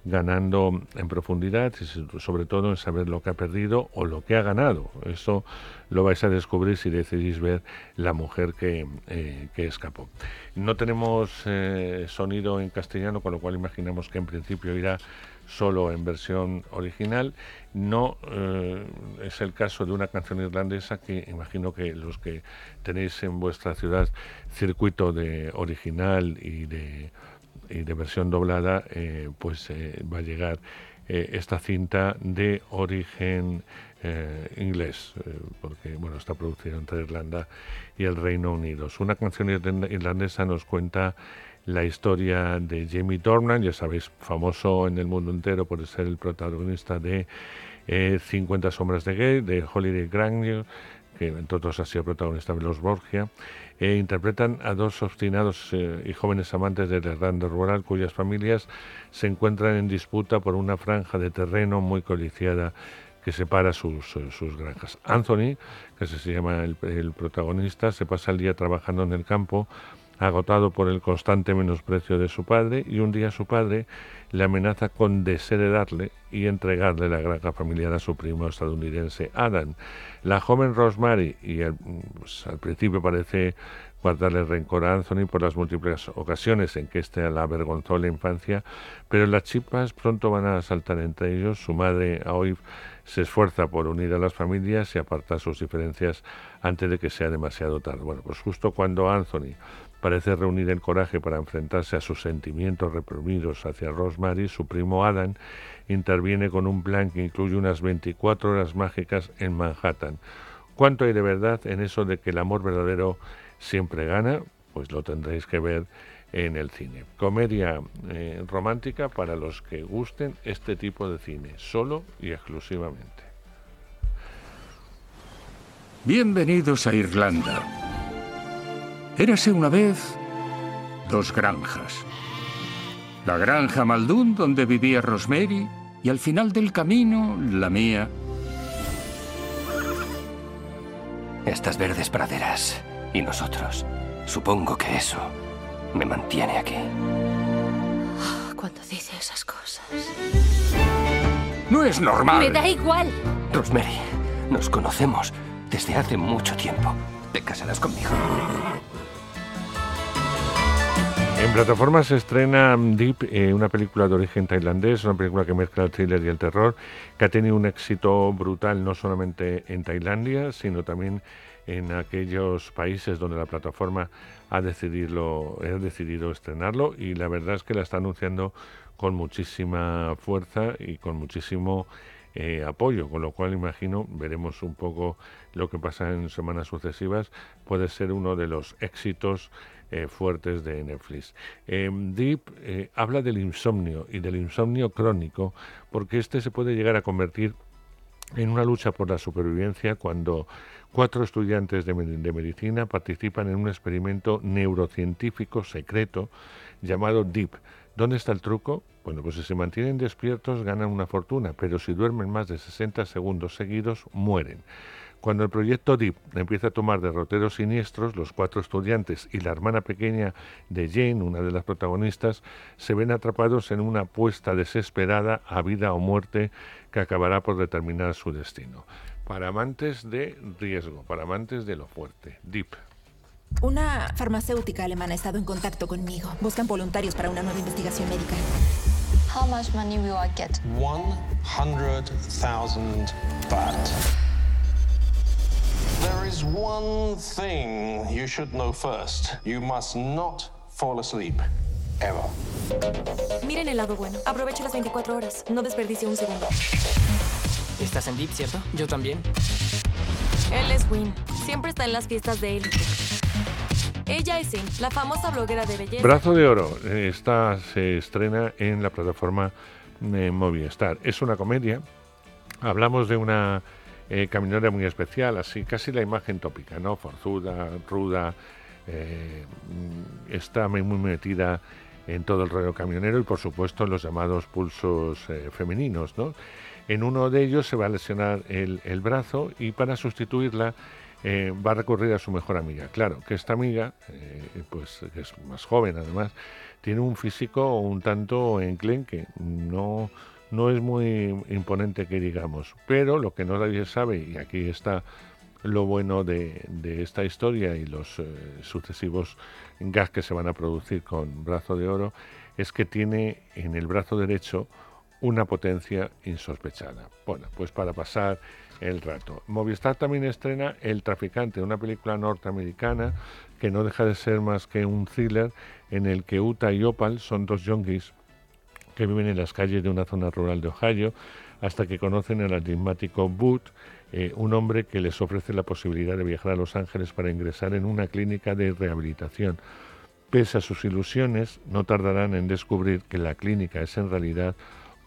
ganando en profundidad y sobre todo en saber lo que ha perdido o lo que ha ganado. Eso lo vais a descubrir si decidís ver La mujer que, eh, escapó. No tenemos eh, sonido en castellano, con lo cual imaginamos que en principio irá solo en versión original. No eh, es el caso de una canción irlandesa que imagino que los que tenéis en vuestra ciudad circuito de original y de y de versión doblada, eh, pues eh, va a llegar eh, esta cinta de origen inglés, porque bueno, está producida entre Irlanda y el Reino Unido. Una canción irlandesa nos cuenta la historia de Jamie Dornan, ya sabéis, famoso en el mundo entero por ser el protagonista de 50 sombras de gay, de Holiday Grandeur, que entre otros ha sido protagonista de Los Borgia, e interpretan a dos obstinados eh, y jóvenes amantes del Irlanda rural cuyas familias se encuentran en disputa por una franja de terreno muy codiciada que separa sus, eh, sus granjas. Anthony, que se llama el protagonista, se pasa el día trabajando en el campo agotado por el constante menosprecio de su padre, y un día su padre le amenaza con desheredarle y entregarle la granja familiar a su primo estadounidense Adam. La joven Rosemary, y pues, al principio parece guardarle rencor a Anthony por las múltiples ocasiones en que éste la avergonzó la infancia, pero las chispas pronto van a saltar entre ellos. Su madre, Aoife, se esfuerza por unir a las familias y apartar sus diferencias antes de que sea demasiado tarde. Bueno, pues justo cuando Anthony parece reunir el coraje para enfrentarse a sus sentimientos reprimidos hacia Rosemary, su primo Adam interviene con un plan que incluye unas 24 horas mágicas en Manhattan. ¿Cuánto hay de verdad en eso de que el amor verdadero siempre gana? Pues lo tendréis que ver en el cine. Comedia eh, romántica para los que gusten este tipo de cine, solo y exclusivamente. Bienvenidos a Irlanda. Érase una vez dos granjas. La granja Maldún, donde vivía Rosemary, y al final del camino, la mía. Estas verdes praderas y nosotros. Supongo que eso me mantiene aquí. Cuando dice esas cosas. No es normal. Me da igual. Rosemary, nos conocemos desde hace mucho tiempo. ¿Te casarás conmigo? En plataformas se estrena Deep, eh, una película de origen tailandés, una película que mezcla el thriller y el terror, que ha tenido un éxito brutal no solamente en Tailandia, sino también en aquellos países donde la plataforma ha decidido, ha decidido estrenarlo y la verdad es que la está anunciando con muchísima fuerza y con muchísimo eh, apoyo, con lo cual imagino veremos un poco lo que pasa en semanas sucesivas. Puede ser uno de los éxitos eh, fuertes de Netflix. Em, Deep eh, habla del insomnio y del insomnio crónico, porque este se puede llegar a convertir en una lucha por la supervivencia cuando cuatro estudiantes de, de, medicina participan en un experimento neurocientífico secreto llamado DEEP. ¿Dónde está el truco? Bueno, pues si se mantienen despiertos ganan una fortuna, pero si duermen más de 60 segundos seguidos mueren. Cuando el proyecto DEEP empieza a tomar derroteros siniestros, los cuatro estudiantes y la hermana pequeña de Jane, una de las protagonistas, se ven atrapados en una apuesta desesperada a vida o muerte que acabará por determinar su destino. Para amantes de riesgo, para amantes de lo fuerte, DEEP. Una farmacéutica alemana ha estado en contacto conmigo. Buscan voluntarios para una nueva investigación médica. How much money will I get? 100,000 baht. There is one thing you should know first. You must not fall asleep. Ever. Miren el lado bueno. Aproveche las 24 horas. No desperdicie un segundo. Estás en Deep, ¿cierto? Yo también. Él es Win. Siempre está en las fiestas de élite. Ella es Sim, la famosa bloguera de belleza. Brazo de Oro. Esta se estrena en la plataforma de Movistar. Es una comedia. Hablamos de una eh, caminera muy especial, así casi la imagen tópica, ¿no? Forzuda, ruda, eh, está muy, muy metida en todo el rollo camionero y por supuesto en los llamados pulsos eh, femeninos, ¿no? En uno de ellos se va a lesionar el, brazo y para sustituirla eh, va a recurrir a su mejor amiga. Claro, que esta amiga, eh, pues es más joven además, tiene un físico un tanto enclenque, no, no es muy imponente que digamos, pero lo que no nadie sabe, y aquí está lo bueno de, esta historia y los eh, sucesivos gas que se van a producir con brazo de oro, es que tiene en el brazo derecho una potencia insospechada. Bueno, pues para pasar el rato. Movistar también estrena El traficante, una película norteamericana que no deja de ser más que un thriller en el que Uta y Opal son dos youngis que viven en las calles de una zona rural de Ohio hasta que conocen al enigmático Boot, eh, un hombre que les ofrece la posibilidad de viajar a Los Ángeles para ingresar en una clínica de rehabilitación. Pese a sus ilusiones, no tardarán en descubrir que la clínica es en realidad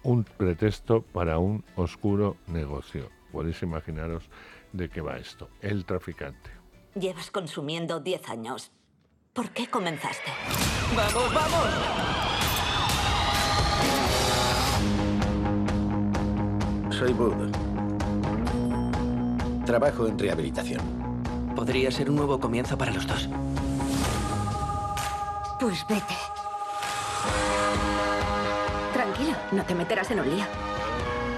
un pretexto para un oscuro negocio. Podéis imaginaros de qué va esto. El traficante. Llevas consumiendo 10 años. ¿Por qué comenzaste? ¡Vamos, vamos! Soy Bud. Trabajo en rehabilitación. Podría ser un nuevo comienzo para los dos. Pues vete. Tranquilo, no te meterás en un lío.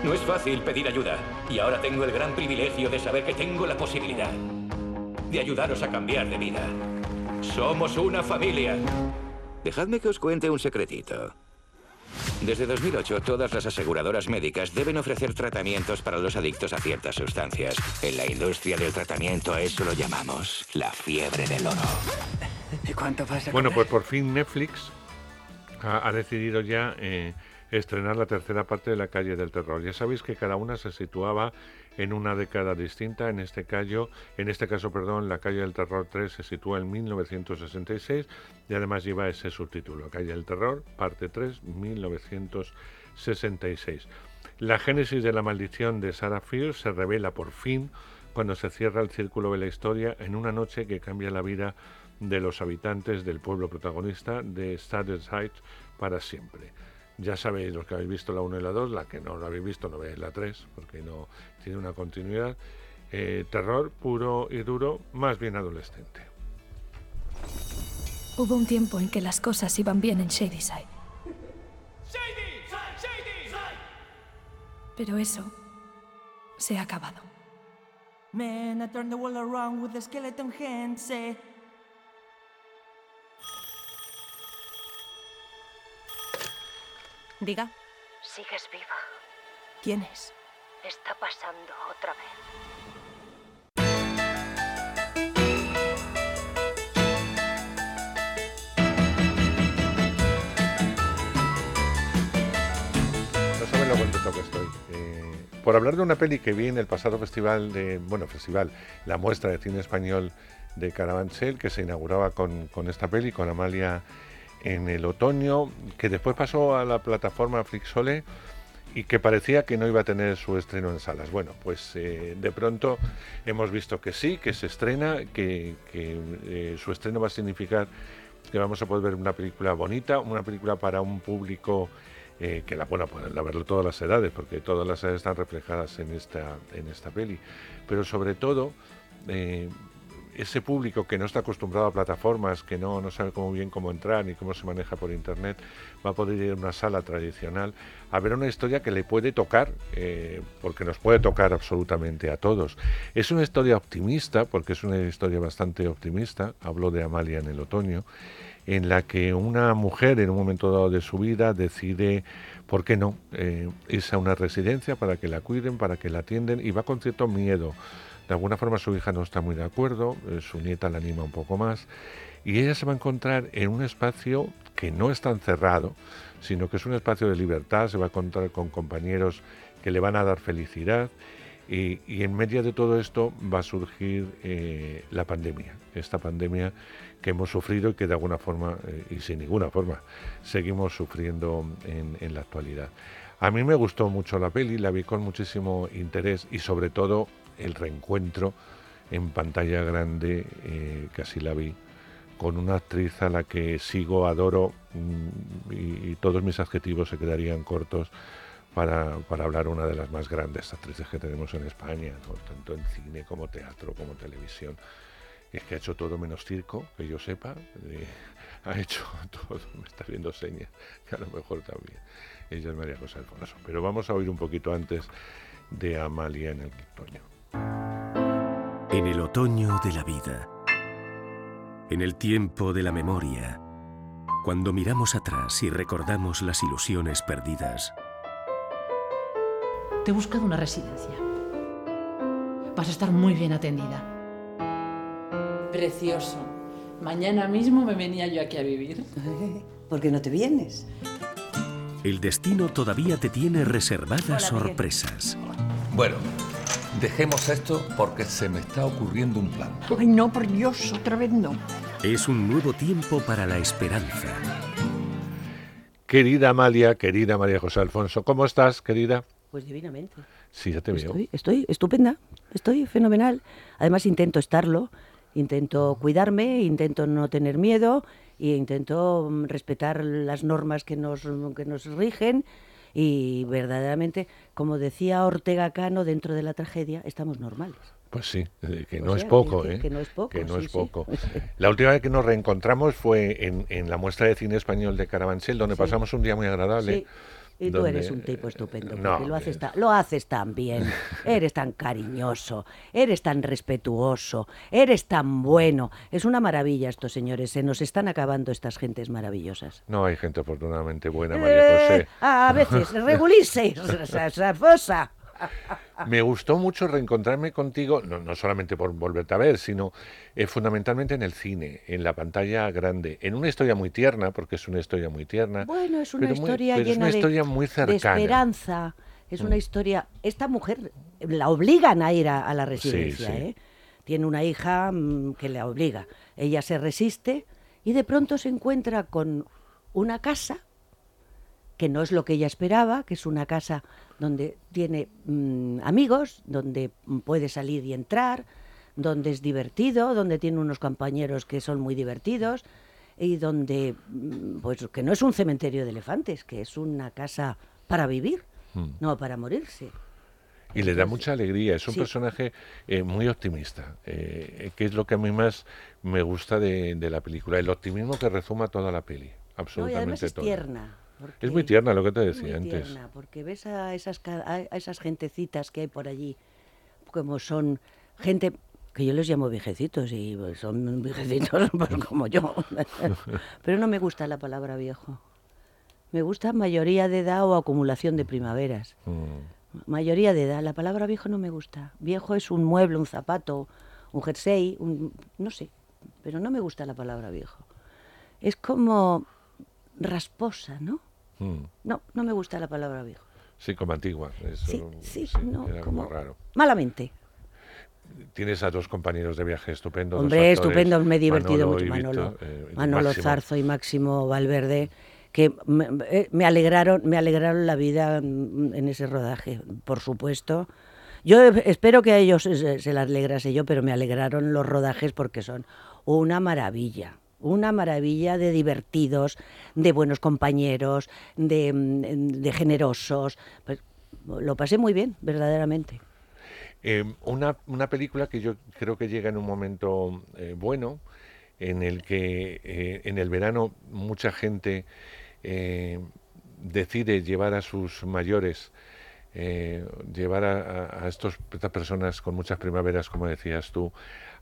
No es fácil pedir ayuda. Y ahora tengo el gran privilegio de saber que tengo la posibilidad de ayudaros a cambiar de vida. Somos una familia. Dejadme que os cuente un secretito. Desde 2008, todas las aseguradoras médicas deben ofrecer tratamientos para los adictos a ciertas sustancias. En la industria del tratamiento a eso lo llamamos la fiebre del oro. ¿Y cuánto vas a Bueno, pues por fin Netflix ha, ha decidido ya eh, estrenar la tercera parte de La calle del terror. Ya sabéis que cada una se situaba en una década distinta. En este caso, en este caso, perdón, La calle del terror 3 se sitúa en 1966 y además lleva ese subtítulo, Calle del terror, parte 3, 1966. La génesis de la maldición de Sarah Fierce se revela por fin cuando se cierra el círculo de la historia en una noche que cambia la vida de los habitantes del pueblo protagonista de Heights para siempre. Ya sabéis, los que habéis visto la 1 y la 2, la que no la habéis visto no veáis la 3, porque no tiene una continuidad. Eh, terror puro y duro, más bien adolescente. Hubo un tiempo en que las cosas iban bien en Shadyside. Pero eso se ha acabado. Man, I turn the world around with a skeleton hand, say. Diga, Sigues viva. ¿quién es? Está pasando otra vez. Saben lo contento que estoy. Eh, por hablar de una peli que vi en el pasado festival de, bueno, festival, la muestra de cine español de Carabanchel, que se inauguraba con, con esta peli, con Amalia en el otoño, que después pasó a la plataforma Flixole y que parecía que no iba a tener su estreno en salas. Bueno, pues eh, de pronto hemos visto que sí, que se estrena, que, eh, su estreno va a significar que vamos a poder ver una película bonita, una película para un público eh, que la bueno, la verlo todas las edades, porque todas las edades están reflejadas en esta, en esta peli. Pero sobre todo, ese público que no está acostumbrado a plataformas, que no, no sabe cómo bien cómo entrar ni cómo se maneja por internet, va a poder ir a una sala tradicional a ver una historia que le puede tocar, eh, porque nos puede tocar absolutamente a todos. Es una historia optimista, porque es una historia bastante optimista, hablo de Amalia en el otoño, en la que una mujer en un momento dado de su vida decide, ¿por qué no?, eh, irse a una residencia para que la cuiden, para que la atienden, y va con cierto miedo. De alguna forma su hija no está muy de acuerdo, eh, su nieta la anima un poco más, y ella se va a encontrar en un espacio que no es tan cerrado, sino que es un espacio de libertad, se va a encontrar con compañeros que le van a dar felicidad, y, y en medio de todo esto va a surgir eh, la pandemia, esta pandemia que hemos sufrido y que de alguna forma, eh, y sin ninguna forma, seguimos sufriendo en, en la actualidad. A mí me gustó mucho la peli, la vi con muchísimo interés y sobre todo el reencuentro en pantalla grande, eh, que así la vi, con una actriz a la que sigo, adoro mm, y, todos mis adjetivos se quedarían cortos para, para hablar una de las más grandes actrices que tenemos en España, ¿no? tanto en cine como teatro como televisión. Es que ha hecho todo menos circo, que yo sepa. eh, ha hecho todo, me está viendo señas, que a lo mejor también. Ella es María José Alfonso. Pero vamos a oír un poquito antes de Amalia en el otoño. En el otoño de la vida, en el tiempo de la memoria, cuando miramos atrás y recordamos las ilusiones perdidas, Te he buscado una residencia. Vas a estar muy bien atendida. Precioso. Mañana mismo me venía yo aquí a vivir. ¿Por qué no te vienes? el destino todavía te tiene reservadas sorpresas. Bueno, dejemos esto porque se me está ocurriendo un plan. Ay, no, por Dios, otra vez no. Es un nuevo tiempo para la esperanza. Querida Amalia, querida María José Alfonso, ¿cómo estás, querida? Pues divinamente. Sí, ya te veo. Estoy, estoy estupenda, estoy fenomenal. Además intento estarlo, intento cuidarme, intento no tener miedo e intento mm, respetar las normas que nos, que nos rigen y verdaderamente, como decía Ortega Cano, dentro de la tragedia estamos normales. Pues sí, eh, que O no es poco, que- ¿eh? que no es poco, Que no sí, es sí. poco. La última vez que nos reencontramos fue en, en la muestra de cine español de Carabanchel, donde Sí. pasamos un día muy agradable. Y tú eres un tipo estupendo, porque No, lo, haces ta- lo haces tan bien, eres tan cariñoso, eres tan respetuoso, eres tan bueno. Es una maravilla estos señores, se nos están acabando estas gentes maravillosas. No hay gente afortunadamente buena, María José. Eh, a veces, regulices, fosa. Me gustó mucho reencontrarme contigo, no, no solamente por volverte a ver, sino eh, fundamentalmente en el cine, en la pantalla grande, en una historia muy tierna, porque es una historia muy tierna. Bueno, es una pero muy- historia pero es llena una de, historia muy de esperanza. Es una Mm. historia. Esta mujer la obligan a ir a, a la residencia. sí. ¿eh? Tiene una hija mm, que la obliga. Ella se resiste y de pronto se encuentra con una casa que no es lo que ella esperaba, que es una casa donde tiene mm, amigos, donde puede salir y entrar, donde es divertido, donde tiene unos compañeros que son muy divertidos y donde, mm, pues, que no es un cementerio de elefantes, que es una casa para vivir, Mm. no para morirse. Y le da mucha alegría, es un sí. personaje eh, muy optimista, eh, que es lo que a mí más me gusta de, de la película, el optimismo que rezuma toda la peli, No, y absolutamente además es todo. tierna. Es muy tierna lo que te decía muy antes. tierna, porque ves a esas, a esas gentecitas que hay por allí, como son gente que yo les llamo viejecitos y pues, son viejecitos pues, como yo. Pero no me gusta la palabra viejo. Me gusta mayoría de edad o acumulación de primaveras. Mm. Mayoría de edad. La palabra viejo no me gusta. Viejo es un mueble, un zapato, un jersey, un, no sé. Pero no me gusta la palabra viejo. Es como rasposa, ¿no? Mm. No, no me gusta la palabra viejo. Sí, como antigua. Eso, sí, no, era como raro. Malamente. Tienes a dos compañeros de viaje estupendos. dos Hombre, actores, estupendo, me he divertido Manolo mucho. Manolo, Víctor, eh, Manolo. Zarzo y Máximo Valverde, que me, eh, me alegraron, me alegraron la vida en ese rodaje, por supuesto. Yo espero que a ellos se, se la alegrase yo, pero me alegraron los rodajes porque son una maravilla. Una maravilla de divertidos, de buenos compañeros, de, mm, generosos. Pues, lo pasé muy bien, verdaderamente. Eh, una, una película que yo creo que llega en un momento eh, bueno, en el que eh, en el verano mucha gente decide llevar a sus mayores, llevar a- a estos, estas personas con muchas primaveras, como decías tú,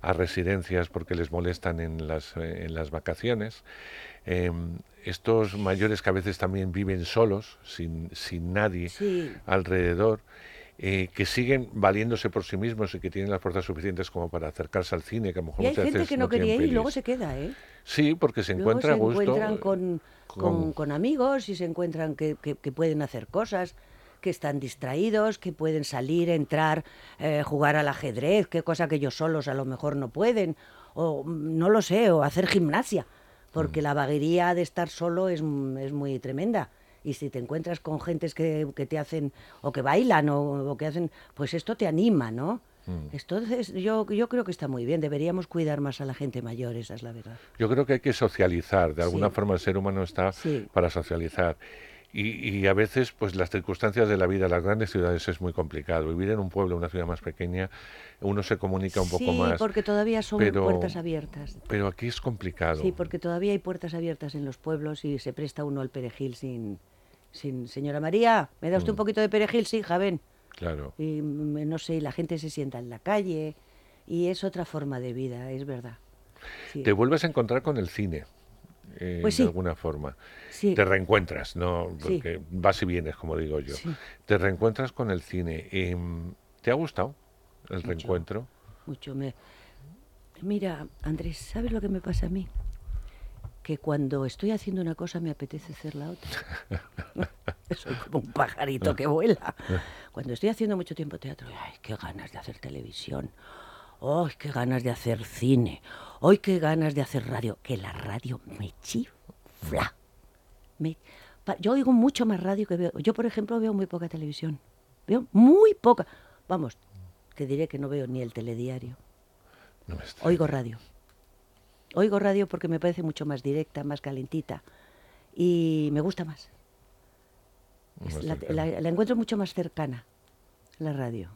a residencias porque les molestan en las, eh, en las vacaciones. Eh, estos mayores que a veces también viven solos, sin, sin nadie Sí. alrededor, eh, que siguen valiéndose por sí mismos y que tienen las fuerzas suficientes como para acercarse al cine, que a lo mejor Y hay muchas gente veces que no tienen quería ir y luego se queda, ¿eh? Sí, porque se Luego encuentra a se gusto. encuentran eh, con, con, con- con amigos y se encuentran que, que- que pueden hacer cosas, que están distraídos, que pueden salir, entrar, eh, jugar al ajedrez, que cosa que ellos solos a lo mejor no pueden, o mm, no lo sé, o hacer gimnasia, porque la vaguería de estar solo es, m- es muy tremenda. Y si te encuentras con gentes que, que te hacen, o que bailan, o, o que hacen, pues esto te anima, ¿no? Mm. Entonces, yo, yo creo que está muy bien. Deberíamos cuidar más a la gente mayor, esa es la verdad. Yo creo que hay que socializar, de alguna Sí. forma el ser humano está Sí. para socializar. Y, y a veces, pues las circunstancias de la vida, las grandes ciudades es muy complicado. Vivir en un pueblo, una ciudad más pequeña, uno se comunica un poco sí, más. porque todavía son pero- puertas abiertas. Pero aquí es complicado. Sí, porque todavía hay puertas abiertas en los pueblos y se presta uno al perejil sin... sin Señora María, ¿me da usted un Mm. poquito de perejil? Sí, hija, ven. Claro. Y mm, no sé, y la gente se sienta en la calle y es otra forma de vida, es verdad. Sí. Te vuelves a encontrar con el cine. Eh, Pues de sí. alguna forma. Sí. Te reencuentras, ¿no? Sí. Porque vas y vienes, como digo yo. Sí. Te reencuentras con el cine. Em, ¿Te ha gustado el reencuentro? Mucho me... Mira, Andrés, ¿sabes lo que me pasa a mí? Que cuando estoy haciendo una cosa me apetece hacer la otra. Soy como un pajarito que vuela. Cuando estoy haciendo mucho tiempo teatro, ¡ay, qué ganas de hacer televisión! ¡Ay, qué ganas de hacer cine! ¡Ay, qué ganas de hacer radio! Que la radio me chifla. Me- Yo oigo mucho más radio que veo. Yo, por ejemplo, veo muy poca televisión. Veo muy poca. Vamos, te diré que no veo ni el telediario. No me. Oigo radio. Oigo radio porque me parece mucho más directa, más calentita. Y me gusta más. La, cercana. la- la encuentro mucho más cercana, la radio.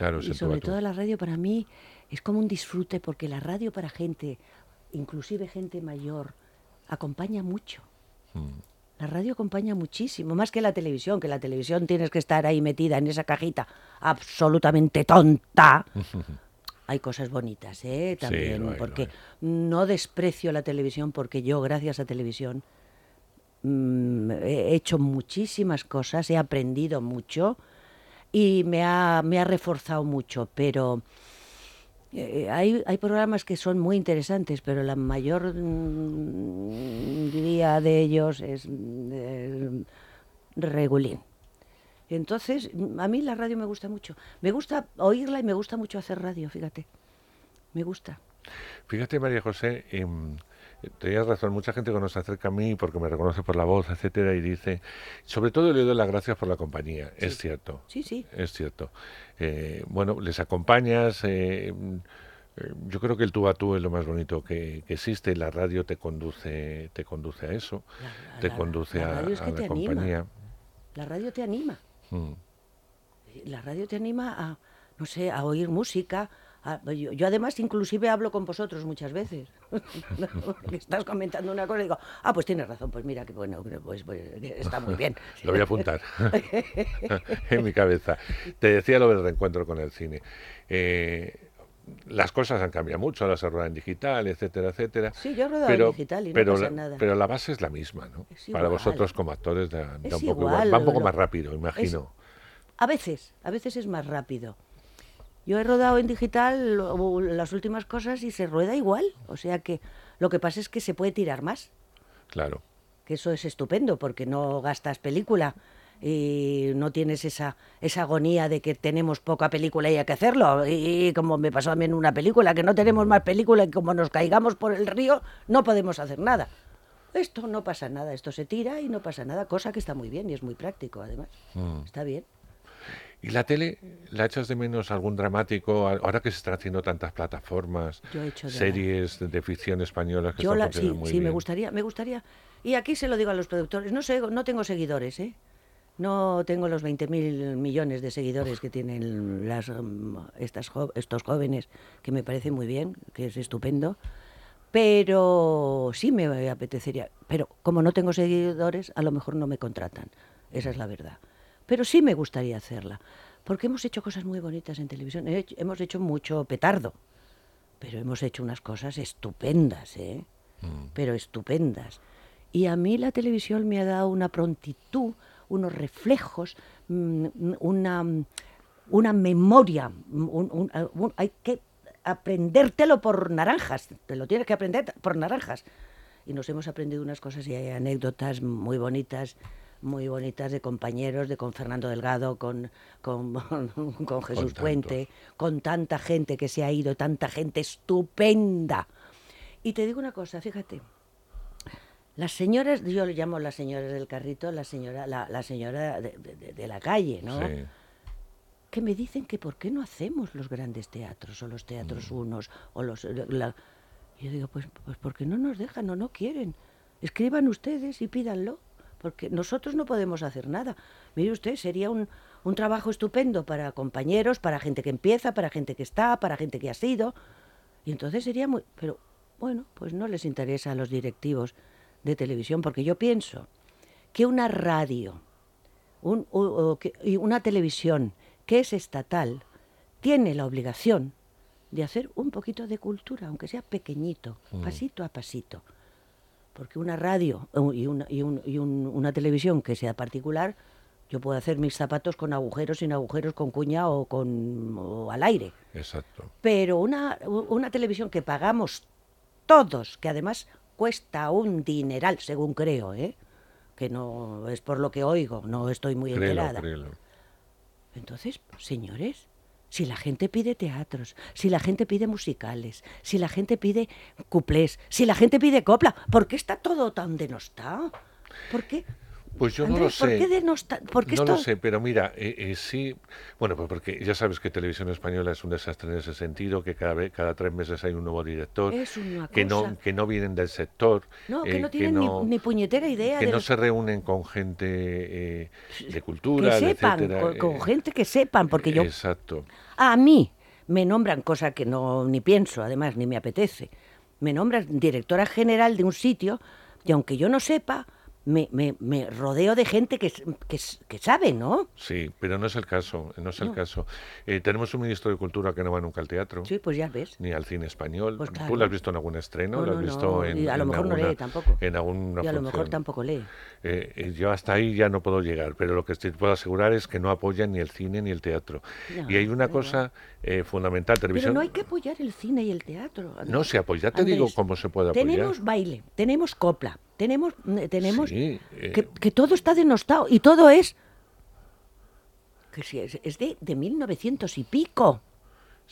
Claro, y sobre todo la radio para mí es como un disfrute porque la radio para gente, inclusive gente mayor, acompaña mucho. Mm. La radio acompaña muchísimo, más que la televisión, que la televisión tienes que estar ahí metida en esa cajita absolutamente tonta. Hay cosas bonitas, ¿eh? También, hay, porque no desprecio la televisión, porque yo, gracias a televisión, mm, he hecho muchísimas cosas, he aprendido mucho y me ha, me ha reforzado mucho, pero eh, hay, hay programas que son muy interesantes, pero la mayor mm, de ellos es mm, regulín. Entonces, a mí la radio me gusta mucho. Me gusta oírla y me gusta mucho hacer radio, fíjate. Me gusta. Fíjate, María José, em, tenías razón, mucha gente que nos acerca a mí porque me reconoce por la voz, etcétera, y dice, sobre todo le doy las gracias por la compañía, es cierto. Sí, sí. Es cierto. Eh, bueno, les acompañas, eh, yo creo que el tú a tú es lo más bonito que, que existe, la radio te conduce, te conduce a eso, te la- conduce la a, radio es a que la te anima. compañía. La radio te anima. Mm. La radio te anima a, no sé, a oír música, yo, yo además inclusive hablo con vosotros muchas veces. Porque Estás comentando una cosa y digo, ah, pues tienes razón, pues mira que bueno, pues, pues, está muy bien. Lo voy a apuntar en mi cabeza. Te decía lo del reencuentro con el cine. Eh, las cosas han cambiado mucho, ahora se rueda en digital, etcétera, etcétera. Sí, yo he rodado pero, en digital y no pero, pasa la, nada. pero la base es la misma, ¿no? Para vosotros como actores da, un poco igual. igual, Va un poco lo- más rápido, imagino. A veces, a veces es más rápido. Yo he rodado en digital las últimas cosas y se rueda igual. O sea que lo que pasa es que se puede tirar más, Claro. que eso es estupendo porque no gastas película y no tienes esa, esa agonía de que tenemos poca película y hay que hacerlo. Y, como me pasó a mí en una película, que no tenemos más película y como nos caigamos por el río no podemos hacer nada. Esto no pasa nada, esto se tira y no pasa nada, cosa que está muy bien y es muy práctico además. Mm. Está bien. ¿Y la tele, la echas de menos algún dramático? Ahora que se están haciendo tantas plataformas, Yo echo de series de, de ficción españolas que Yo están la, sí, muy sí, me bien. gustaría, me gustaría. Y aquí se lo digo a los productores, no sé, no tengo seguidores, ¿eh? No tengo los 20.000 millones de seguidores que tienen las, estas, estos jóvenes, que me parece muy bien, que es estupendo. Pero sí me apetecería. Pero como no tengo seguidores, a lo mejor no me contratan. Esa es la verdad. Pero sí me gustaría hacerla. Porque hemos hecho cosas muy bonitas en televisión. He hecho- hemos hecho mucho petardo. Pero hemos hecho unas cosas estupendas, ¿eh? Pero estupendas. Y a mí la televisión me ha dado una prontitud, unos reflejos, mm, una, una memoria. mm, un- un- un- hay que aprendértelo por naranjas, te lo tienes que aprender por naranjas. Y nos hemos aprendido unas cosas y hay anécdotas muy bonitas, muy bonitas de compañeros, de con Fernando Delgado, con, con, con Jesús tantos. Puente, con tanta gente que se ha ido, tanta gente estupenda. Y te digo una cosa, fíjate, las señoras, yo le llamo las señoras del carrito, la señora, la, la señora de, de- de la calle, ¿no? Sí. que me dicen que por qué no hacemos los grandes teatros o los teatros unos o los la- yo digo pues pues porque no nos dejan o no quieren escriban ustedes y pídanlo porque nosotros no podemos hacer nada mire usted sería un, un trabajo estupendo para compañeros para gente que empieza para gente que está para gente que ha sido y entonces sería muy pero bueno pues no les interesa a los directivos de televisión porque yo pienso que una radio un- o que- y una televisión que es estatal tiene la obligación de hacer un poquito de cultura, aunque sea pequeñito, Mm. pasito a pasito. Porque una radio uh, y, una, y un- y un- una televisión que sea particular, yo puedo hacer mis zapatos con agujeros, sin agujeros, con cuña o, con, o al aire. Exacto. Pero una, una televisión que pagamos todos, que además cuesta un dineral, según creo, ¿eh? que no es por lo que oigo, no estoy muy Créelo, enterada. créelo. Entonces, señores, si la gente pide teatros, si la gente pide musicales, si la gente pide cuplés, si la gente pide copla, ¿por qué está todo tan denostado? ¿Por qué? Pues yo no lo sé. ¿por qué denosta- por qué no esto- lo sé, pero mira, eh, eh, sí, bueno, pues porque ya sabes que Televisión Española es un desastre en ese sentido, que cada vez, cada tres meses hay un nuevo director, Es una que no que no vienen del sector, No, que eh, no tienen ni- no- ni, puñetera idea que de no los- se reúnen con gente eh, de que cultura, de sepan, etcétera. con, con eh, gente que sepan, porque yo Exacto. A mí me nombran, cosa que no ni pienso, además, ni me apetece. Me nombran directora general de un sitio y aunque yo no sepa, me, me- me rodeo de gente que, que, que sabe, ¿no? Sí, pero no es el caso, no es el caso. Eh, tenemos un ministro de Cultura que no va nunca al teatro. Sí, pues ya ves. Ni al cine español. Pues ¿Tú lo has visto en algún estreno? No, ¿Lo has no, visto no, en y a lo en mejor no lee tampoco. En alguna y a lo mejor tampoco lee. Eh, eh, yo hasta ahí ya no puedo llegar, pero lo que te puedo asegurar es que no apoyan ni el cine ni el teatro. Y hay una pero cosa fundamental, Pero televisión. no hay que apoyar el cine y el teatro. No se apoya, ya te digo cómo se puede apoyar. Tenemos baile, tenemos copla, tenemos, mm, tenemos Sí, eh, que, que todo está denostado y todo es que si es, es de, de 1900 y pico.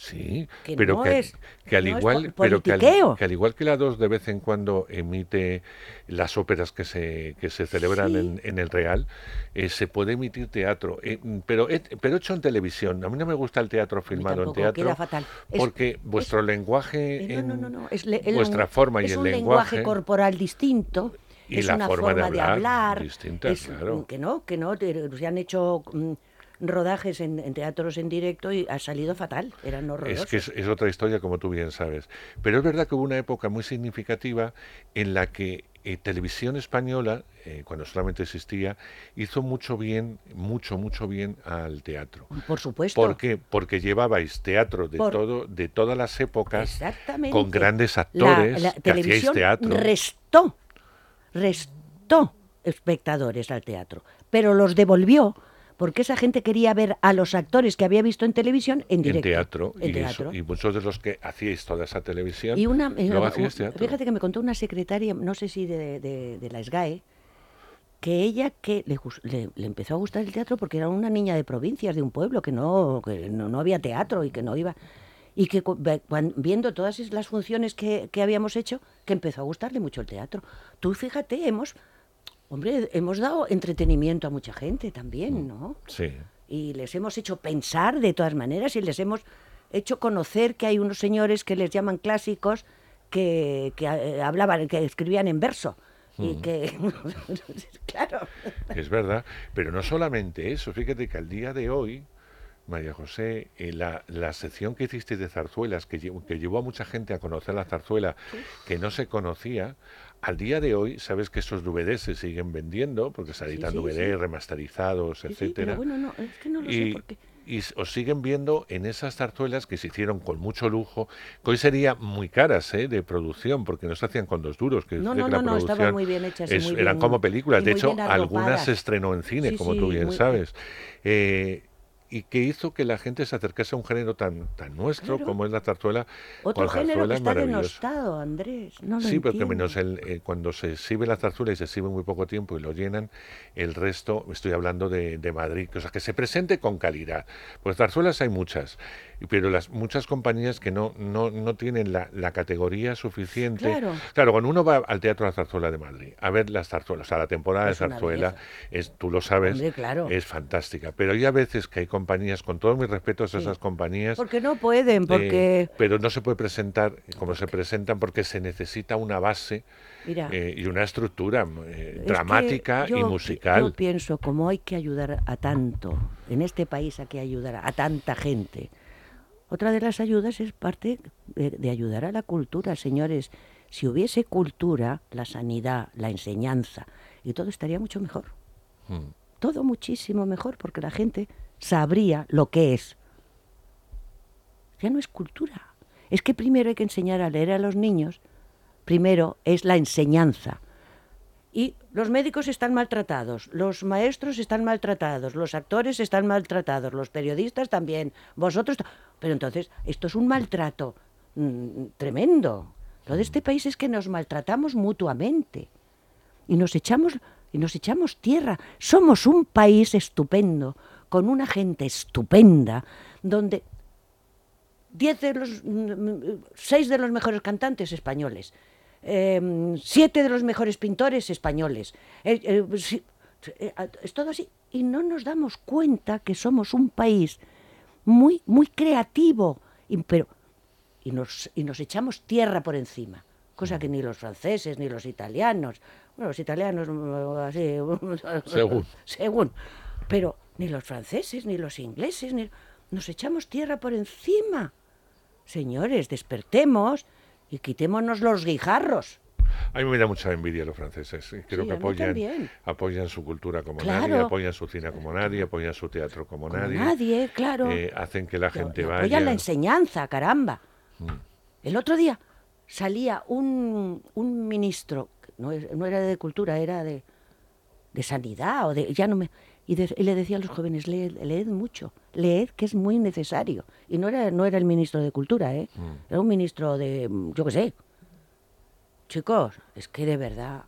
Sí, que pero no que, es- que al no es igual, pero que al, que al igual que la 2 de vez en cuando emite las óperas que se, que se celebran Sí. en, en el Real, eh, se puede emitir teatro, eh, pero, eh, pero hecho en televisión. A mí no me gusta el teatro filmado en teatro, queda fatal. Es- porque vuestro lenguaje, Eh, no, no, en es le- el vuestra forma y es el un lenguaje, corporal distinto. Y es la una forma de forma hablar distinta, es, claro. mm, Que no, que no, se han hecho mm, rodajes en, en teatros en directo y ha salido fatal, eran horrorosos. Es que es, es otra historia, como tú bien sabes. Pero es verdad que hubo una época muy significativa en la que eh, Televisión Española, eh, cuando solamente existía, hizo mucho bien, mucho, mucho bien al teatro. Por supuesto. ¿Por qué? Porque llevabais teatro de Por- todo, de todas las épocas, con grandes actores la que hacíais televisión teatro. Restó, restó espectadores al teatro, pero los devolvió porque esa gente quería ver a los actores que había visto en televisión en en directo. teatro, en y, teatro. eso- y muchos de los que hacíais toda esa televisión, Y una, eh, hacíais teatro. fíjate que me contó una secretaria, no sé si de, de- de la SGAE, que ella que le, le- le empezó a gustar el teatro porque era una niña de provincias, de un pueblo, que no, que no, no había teatro y que no iba. Y que viendo todas las funciones que, que habíamos hecho, que empezó a gustarle mucho el teatro. Tú fíjate, hemos, hombre, hemos dado entretenimiento a mucha gente también, ¿no? Sí. y les hemos hecho pensar de todas maneras y les hemos hecho conocer que hay unos señores que les llaman clásicos que, que, eh, hablaban, que escribían en verso. Y Mm. que, claro, Es verdad, pero no solamente eso, fíjate que al día de hoy, María José, eh, la, la sección que hiciste de zarzuelas, que, que llevó a mucha gente a conocer la zarzuela que no se conocía, al día de hoy, sabes que esos DVDs se siguen vendiendo, porque se editan sí, DVDs sí. remasterizados, Sí, sí, etcétera. bueno, no, es que no lo sé y, por qué. y os siguen viendo en esas zarzuelas que se hicieron con mucho lujo, que hoy serían muy caras ¿eh? de producción, porque no se hacían con dos duros, que No, no, que la no, estaban muy bien hechas y es- muy eran bien- como películas. De hecho, algunas se estrenó en cine, como tú bien sabes. Eh, y que hizo que la gente se acercase a un género tan, tan nuestro Claro. como es la zarzuela. Otro con género que está denostado, Andrés. No Sí, porque entiendo. menos el, eh, cuando se exhibe la zarzuela y se exhibe muy poco tiempo y lo llenan, el resto, estoy hablando de, de Madrid, o sea, que se presente con calidad. Pues zarzuelas hay muchas, pero las muchas compañías que no, no, no tienen la, la categoría suficiente. Claro. Claro, cuando uno va al Teatro de la Zarzuela de Madrid a ver las zarzuelas, o sea, la temporada Es de zarzuela, es, tú lo sabes, Hombre, claro. es fantástica. Pero hay a veces que hay compañías, con todos mis respetos a esas compañías, Porque no pueden, porque... eh, pero no se puede presentar como se presentan porque se necesita una base Mira, eh, y una estructura eh, Es que dramática y yo musical. Yo pienso, como hay que ayudar a tanto, en este país hay que ayudar a tanta gente. Otra de las ayudas es parte de, de ayudar a la cultura, señores. Si hubiese cultura, la sanidad, la enseñanza, y todo estaría mucho mejor. Mm. Todo muchísimo mejor, porque la gente sabría lo que es. Ya no es cultura. Es que primero hay que enseñar a leer a los niños. Primero es la enseñanza. Y los médicos están maltratados, los maestros están maltratados, los actores están maltratados, los periodistas también, vosotros... Pero entonces, esto es un maltrato mm, tremendo. Lo de este país es que nos maltratamos mutuamente y nos echamos y nos echamos tierra. Somos un país estupendo, con una gente estupenda, donde diez de los mm, mm, seis de los mejores cantantes españoles, eh, siete de los mejores pintores españoles. eh, eh, eh, es todo así y no nos damos cuenta que somos un país muy muy creativo, y, pero y nos, y nos echamos tierra por encima, cosa que ni los franceses ni los italianos, bueno, los italianos mm, así, Según. según, pero ni los franceses ni los ingleses, ni, nos echamos tierra por encima. Señores, despertemos y quitémonos los guijarros. A mí me da mucha envidia los franceses. Creo Sí, que apoyan, apoyan su cultura como Claro. nadie, apoyan su cine como nadie, apoyan su teatro como, Como nadie. nadie, claro. eh, hacen que la gente vaya. Apoyan la enseñanza, caramba. Mm. El otro día salía un, un ministro, no, no era de cultura, era de, de sanidad, o de, ya no me, y, de- y le decía a los jóvenes, leed, leed mucho, leed que es muy necesario. Y no era, no era el ministro de cultura, ¿eh? Mm. era un ministro de, mm, yo qué sé. Chicos, es que de verdad,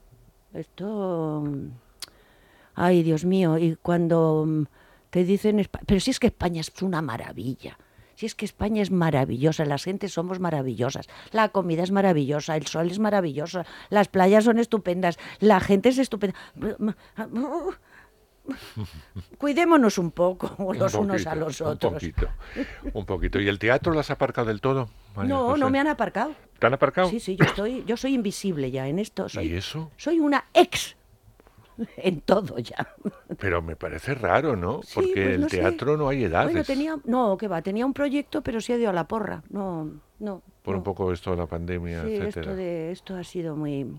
esto... mm, Ay, Dios mío, y cuando te dicen, pero si es que España es una maravilla, si es que España es maravillosa, las gentes somos maravillosas, la comida es maravillosa, el sol es maravilloso, las playas son estupendas, la gente es estupenda. Cuidémonos un poco Un los unos a los Un otros. poquito, un poquito. ¿Y el teatro lo has aparcado del todo? María No, José? no me han aparcado. ¿Te han aparcado? Sí, sí, yo estoy, yo soy invisible ya en esto. Soy, ¿Y eso? soy una ex. en todo ya. Pero me parece raro, ¿no? Sí, Porque pues el sé. teatro no hay edades. Bueno, tenía, no, que va, tenía un proyecto, pero se ha ido a la porra. No, no. Por no. un poco esto de la pandemia, Sí, etcétera. esto de esto ha sido muy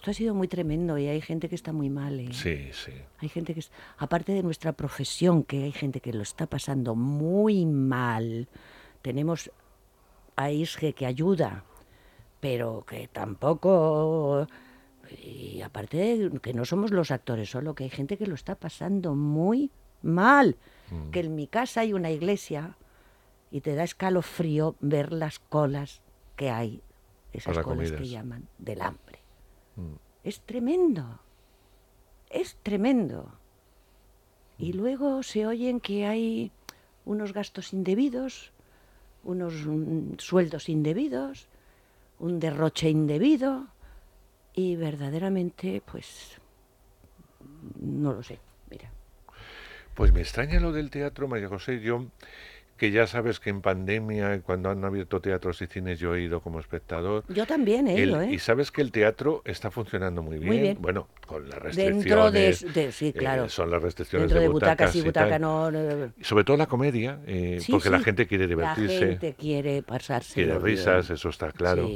esto ha sido muy tremendo y hay gente que está muy mal. ¿eh? Sí, sí. Hay gente que aparte de nuestra profesión, que hay gente que lo está pasando muy mal. Tenemos a ISGE que ayuda, pero que tampoco y aparte de que no somos los actores solo, que hay gente que lo está pasando muy mal. Mm. Que en mi casa hay una iglesia y te da escalofrío ver las colas que hay, esas colas que llaman del hambre. Mm. Es tremendo, es tremendo. Y luego se oyen que hay unos gastos indebidos, unos mm, sueldos indebidos, un derroche indebido y verdaderamente, pues, no lo sé, mira. Pues me extraña lo del teatro, María José. Yo, que ya sabes que en pandemia, cuando han abierto teatros y cines, yo he ido como espectador. Yo también he El- ido, ¿eh? Y sabes que el teatro está funcionando muy bien. Muy bien. Bueno, con las Dentro de, restricciones. de- sí, eh, claro. son las restricciones Dentro de, de butacas, y y butaca no, no- sobre todo la comedia, eh, Sí, porque la gente quiere divertirse. La gente quiere pasarse. Quiere risas, eso está claro.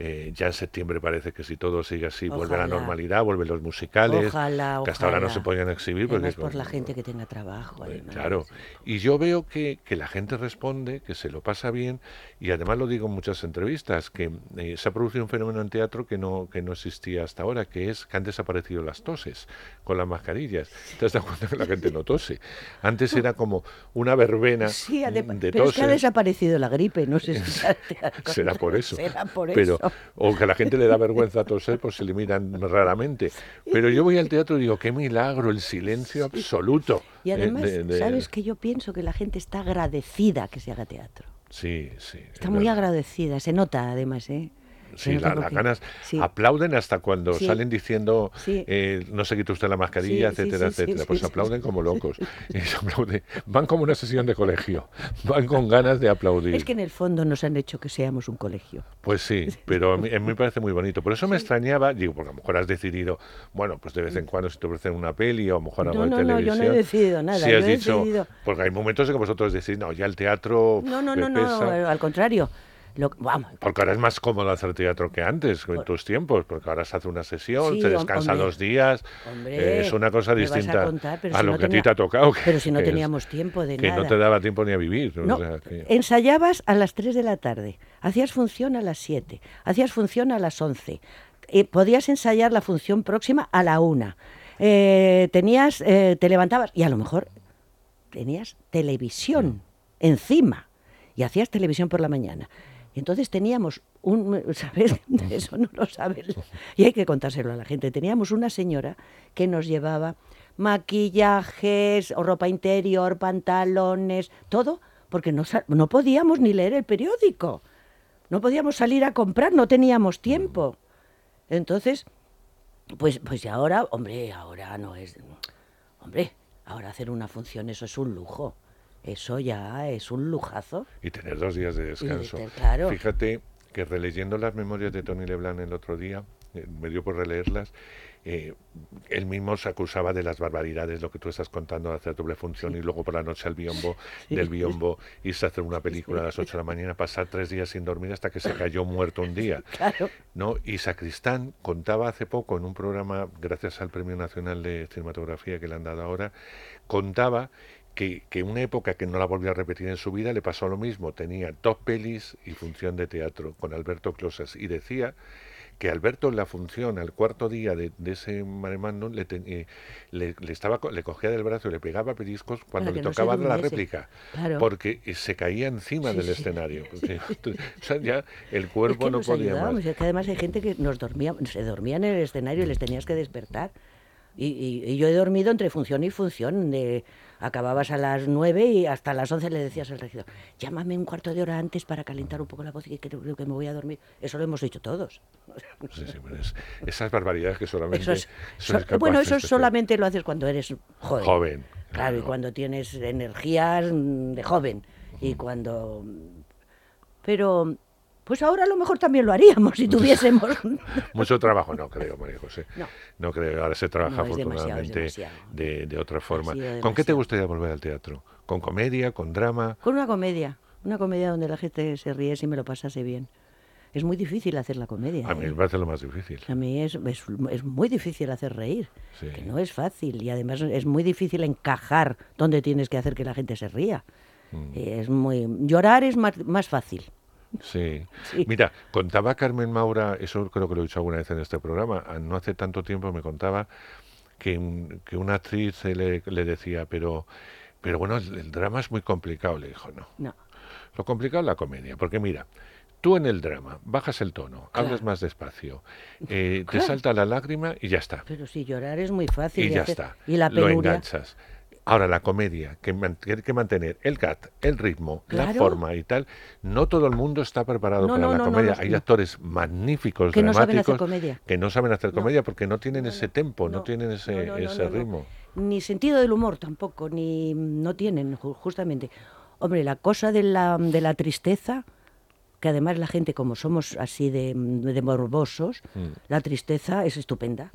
Eh, ya en septiembre parece que si todo sigue así, vuelve a la normalidad, vuelven los musicales, Ojalá, que hasta ahora no se podían exhibir. Porque por la gente que tenga trabajo. además. Claro, y yo veo que, que la gente responde, que se lo pasa bien, y además lo digo en muchas entrevistas, que eh, se ha producido un fenómeno en teatro que no, que no existía hasta ahora, que es que han desaparecido las toses con las mascarillas. ¿Te has dado cuenta que la gente no tose? Antes era como una verbena Sí, de pero es que ha toses. desaparecido la gripe, no sé si Será por eso. Será por pero, eso. O que a la gente le da vergüenza toser, pues se limitan raramente. Pero yo voy al teatro y digo, qué milagro, el silencio absoluto. Y eh, además, de- de- ¿sabes que Yo pienso que la gente está agradecida que se haga teatro. Sí, sí. Está es muy verdad. agradecida, se nota además, ¿eh? Sí, la- las ganas sí. aplauden hasta cuando Sí. salen diciendo eh, no se quite usted la mascarilla, etcétera, etcétera. pues sí, aplauden como locos. Aplauden. Van como una sesión de colegio. Van con ganas de aplaudir. Es que en el fondo nos han hecho que seamos un colegio. Pues sí, pero a mí, a mí me parece muy bonito. Por eso me extrañaba, digo, porque a lo mejor has decidido, bueno, pues de vez en cuando si te ofrecen una peli o a lo mejor algo No, de no, no, televisión. yo no he decidido nada, Si has dicho, decidido- porque hay momentos en que vosotros decís, no, ya el teatro No, no, me no, no, pesa". al contrario. Lo, vamos, Porque ahora es más cómodo hacer teatro que antes, en tus tiempos, porque ahora se hace una sesión, Sí, se descansa hombre. dos días, Hombre, eh, es una cosa a distinta contar, a si lo no que a ti te ha tocado. que- pero si no es- teníamos tiempo de que no nada. te daba tiempo ni a vivir. o No, sea, que- ensayabas a las 3 de la tarde, hacías función a las 7, hacías función a las 11, eh, podías ensayar la función próxima a la 1, eh, tenías, eh, te levantabas y a lo mejor tenías televisión encima y hacías televisión por la mañana. Y entonces teníamos un, ¿sabes? Eso no lo sabes. Y hay que contárselo a la gente. Teníamos una señora que nos llevaba maquillajes, o ropa interior, pantalones, todo, porque no, no podíamos ni leer el periódico. No podíamos salir a comprar, no teníamos tiempo. Entonces, pues, pues y ahora, hombre, ahora no es. Hombre, ahora hacer una función, eso es un lujo. Eso ya es un lujazo. y tener dos días de descanso. claro. Fíjate que releyendo las memorias de Tony Leblanc el otro día, eh, me dio por releerlas, eh, él mismo se acusaba de las barbaridades, lo que tú estás contando, de hacer doble función y luego por la noche al biombo, Sí. del biombo, irse a hacer una película a las 8 de la mañana, pasar tres días sin dormir hasta que se cayó muerto un día. Claro. ¿no? Y Sacristán contaba hace poco en un programa, gracias al Premio Nacional de Cinematografía que le han dado ahora, contaba que, que una época que no la volvió a repetir en su vida le pasó lo mismo. Tenía dos pelis y función de teatro con Alberto Closas y decía que Alberto en la función al cuarto día de, de ese mare magnum le, ten- eh, le, le estaba le cogía del brazo y le pegaba pellizcos cuando le no tocaba la réplica Claro. porque eh, se caía encima Sí, del sí. escenario o sea, ya el Es cuerpo que no nos podía más es que además hay gente que nos dormía, se dormía en el escenario y les tenías que despertar. Y, y- y yo he dormido entre función y función. De, acababas a las 9 y hasta las 11 le decías al regidor, llámame un cuarto de hora antes para calentar un poco la voz y que creo que me voy a dormir. Eso lo hemos hecho todos. Sí, sí, es- esas barbaridades que solamente Eso es- sois so- bueno, eso solamente lo haces cuando eres joven. Joven, Claro, y cuando tienes energías mm, de joven. Y cuando... Pero Pues ahora a lo mejor también lo haríamos si tuviésemos. Mucho trabajo, no creo, María José. No. No creo. Ahora se trabaja No, es demasiado, afortunadamente demasiado. de, de otra forma. ¿Con qué te gustaría volver al teatro? ¿Con comedia? ¿Con drama? Con una comedia, una comedia donde la gente se ríe y me lo pasase bien. Es muy difícil hacer la comedia. A mí ¿eh? me parece lo más difícil. A mí es, es, es muy difícil hacer reír, Sí. que no es fácil y además es muy difícil encajar donde tienes que hacer que la gente se ría. Mm. Es muy llorar es más, más fácil. Sí. Sí. Mira, contaba Carmen Maura, eso creo que lo he dicho alguna vez en este programa, no hace tanto tiempo me contaba que, un- que una actriz le, le decía, pero, pero bueno, el, el drama es muy complicado. Le dijo, no. No. Lo complicado es la comedia, porque mira, tú en el drama bajas el tono, hablas más despacio, eh, te salta la lágrima y ya está. Pero sí, llorar es muy fácil. Y ya hacer. está. Y la Lo penuria. enganchas. Ahora, la comedia, que tiene que mantener el gat, el ritmo, la forma y tal, no todo el mundo está preparado No, para no, la no, comedia. Hay actores magníficos, Que no saben dramáticos, hacer comedia. que no saben hacer comedia porque no tienen ese tempo, no, tienen ese, ese ritmo. Ni sentido del humor tampoco, ni no tienen, ju- justamente. Hombre, la cosa de la, de la tristeza, que además la gente, como somos así de, de morbosos, Mm. la tristeza es estupenda.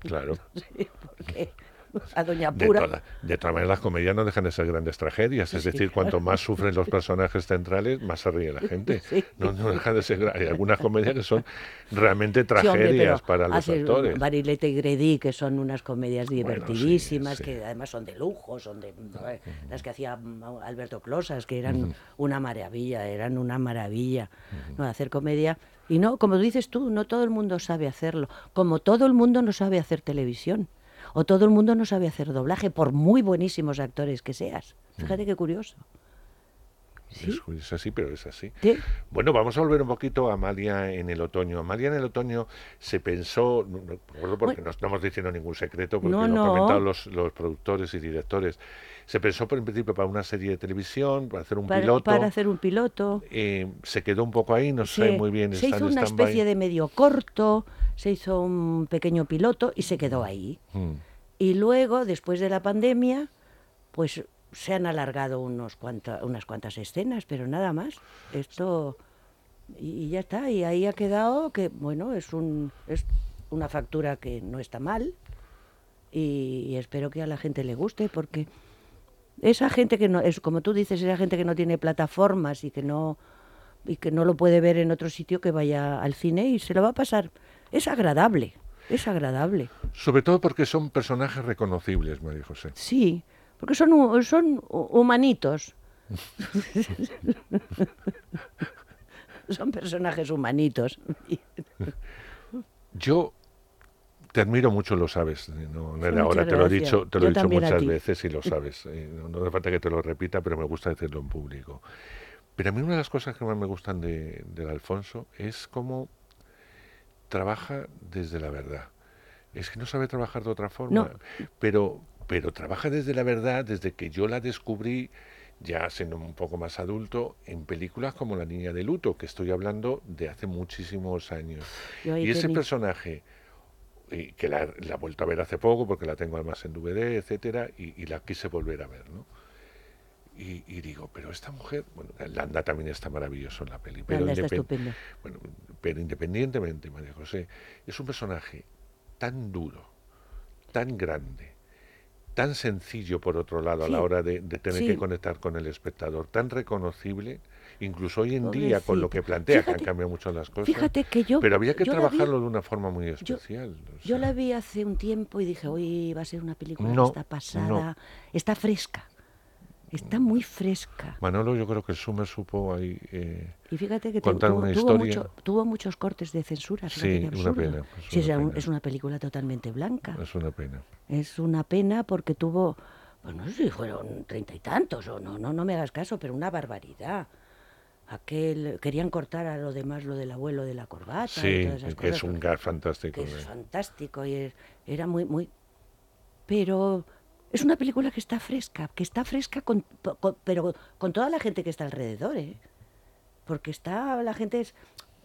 Claro. Sí, porque a Doña De, Pura. toda- de todas maneras, las comedias no dejan de ser grandes tragedias. Es Sí, decir, cuanto más sufren los personajes centrales, más se ríe la gente. Sí. No, no dejan de ser. Hay algunas comedias que son realmente hombre, tragedias para los actores. Barilete y Gredi, que son unas comedias divertidísimas, que además son de lujo, son de eh, las que hacía mm, Alberto Closas, que eran una maravilla, eran una maravilla, ¿no? Hacer comedia. Y no, como dices tú, no todo el mundo sabe hacerlo, como todo el mundo no sabe hacer televisión, o todo el mundo no sabe hacer doblaje, por muy buenísimos actores que seas. Fíjate qué curioso. Es, es así, pero es así. Sí. Bueno, vamos a volver un poquito a Amalia en el otoño. Amalia en el otoño se pensó, recuerdo porque no estamos diciendo ningún secreto, porque No, lo no. han comentado los, los productores y directores. Se pensó por en principio para una serie de televisión, para hacer un Para, piloto. para hacer un piloto. eh, se quedó un poco ahí, no sé muy bien. se hizo una especie de medio corto, se hizo un pequeño piloto y se quedó ahí. Mm. Y luego, después de la pandemia, pues se han alargado unos cuanta- unas cuantas escenas, pero nada más. Esto y, y ya está. Y ahí ha quedado que bueno es un es una factura que no está mal y, y espero que a la gente le guste porque esa gente que no es como tú dices esa gente que no tiene plataformas y que no y que no lo puede ver en otro sitio que vaya al cine y se lo va a pasar. Es agradable, es agradable. Sobre todo porque son personajes reconocibles, María José. Sí, porque son, son hu- humanitos. son personajes humanitos. Yo te admiro mucho, lo sabes. eh, No, era ahora, te lo he dicho, te lo he dicho muchas veces y lo sabes. No, no hace falta que te lo repita, pero me gusta decirlo en público. Pero a mí una de las cosas que más me gustan de, del Alfonso es cómo trabaja desde la verdad. Es que no sabe trabajar de otra forma, No. pero, pero trabaja desde la verdad, desde que yo la descubrí ya siendo un poco más adulto, en películas como La Niña de Luto, que estoy hablando de hace muchísimos años. Y ese personaje, y que la, la he vuelto a ver hace poco, porque la tengo además en DVD, etcétera, y, y la quise volver a ver, ¿no? Y, y digo, pero esta mujer, bueno, Landa también está maravilloso en la peli, pero, Landa está indepen- estupendo. bueno, pero independientemente, María José, es un personaje tan duro, tan grande, tan sencillo por otro lado a la hora de, de tener sí. que conectar con el espectador, tan reconocible, incluso hoy en día con lo que plantea, que Fíjate- han cambiado mucho las cosas. fíjate que yo- Pero había que yo la vi- trabajarlo de una forma muy especial. o Yo sea. la vi hace un tiempo y dije, hoy va a ser una película No, que está pasada, no. está fresca, está muy fresca. Manolo, yo creo que el Sumer supo ahí eh, Y fíjate que te- contar tuvo, una tuvo historia. mucho- tuvo muchos cortes de censura. Sí, una pena, es Sí, una un- pena. es una película totalmente blanca. Es una pena. Es una pena porque tuvo, pues no sé si fueron treinta y tantos o no, no, no me hagas caso, pero una barbaridad. Aquel, querían cortar a lo demás lo del abuelo de la corbata y Sí, todas esas que es cosas, un gas fantástico. que es fantástico y es- era muy, muy... Pero es una película que está fresca, que está fresca con, con- pero con toda la gente que está alrededor, ¿eh? Porque está, la gente es...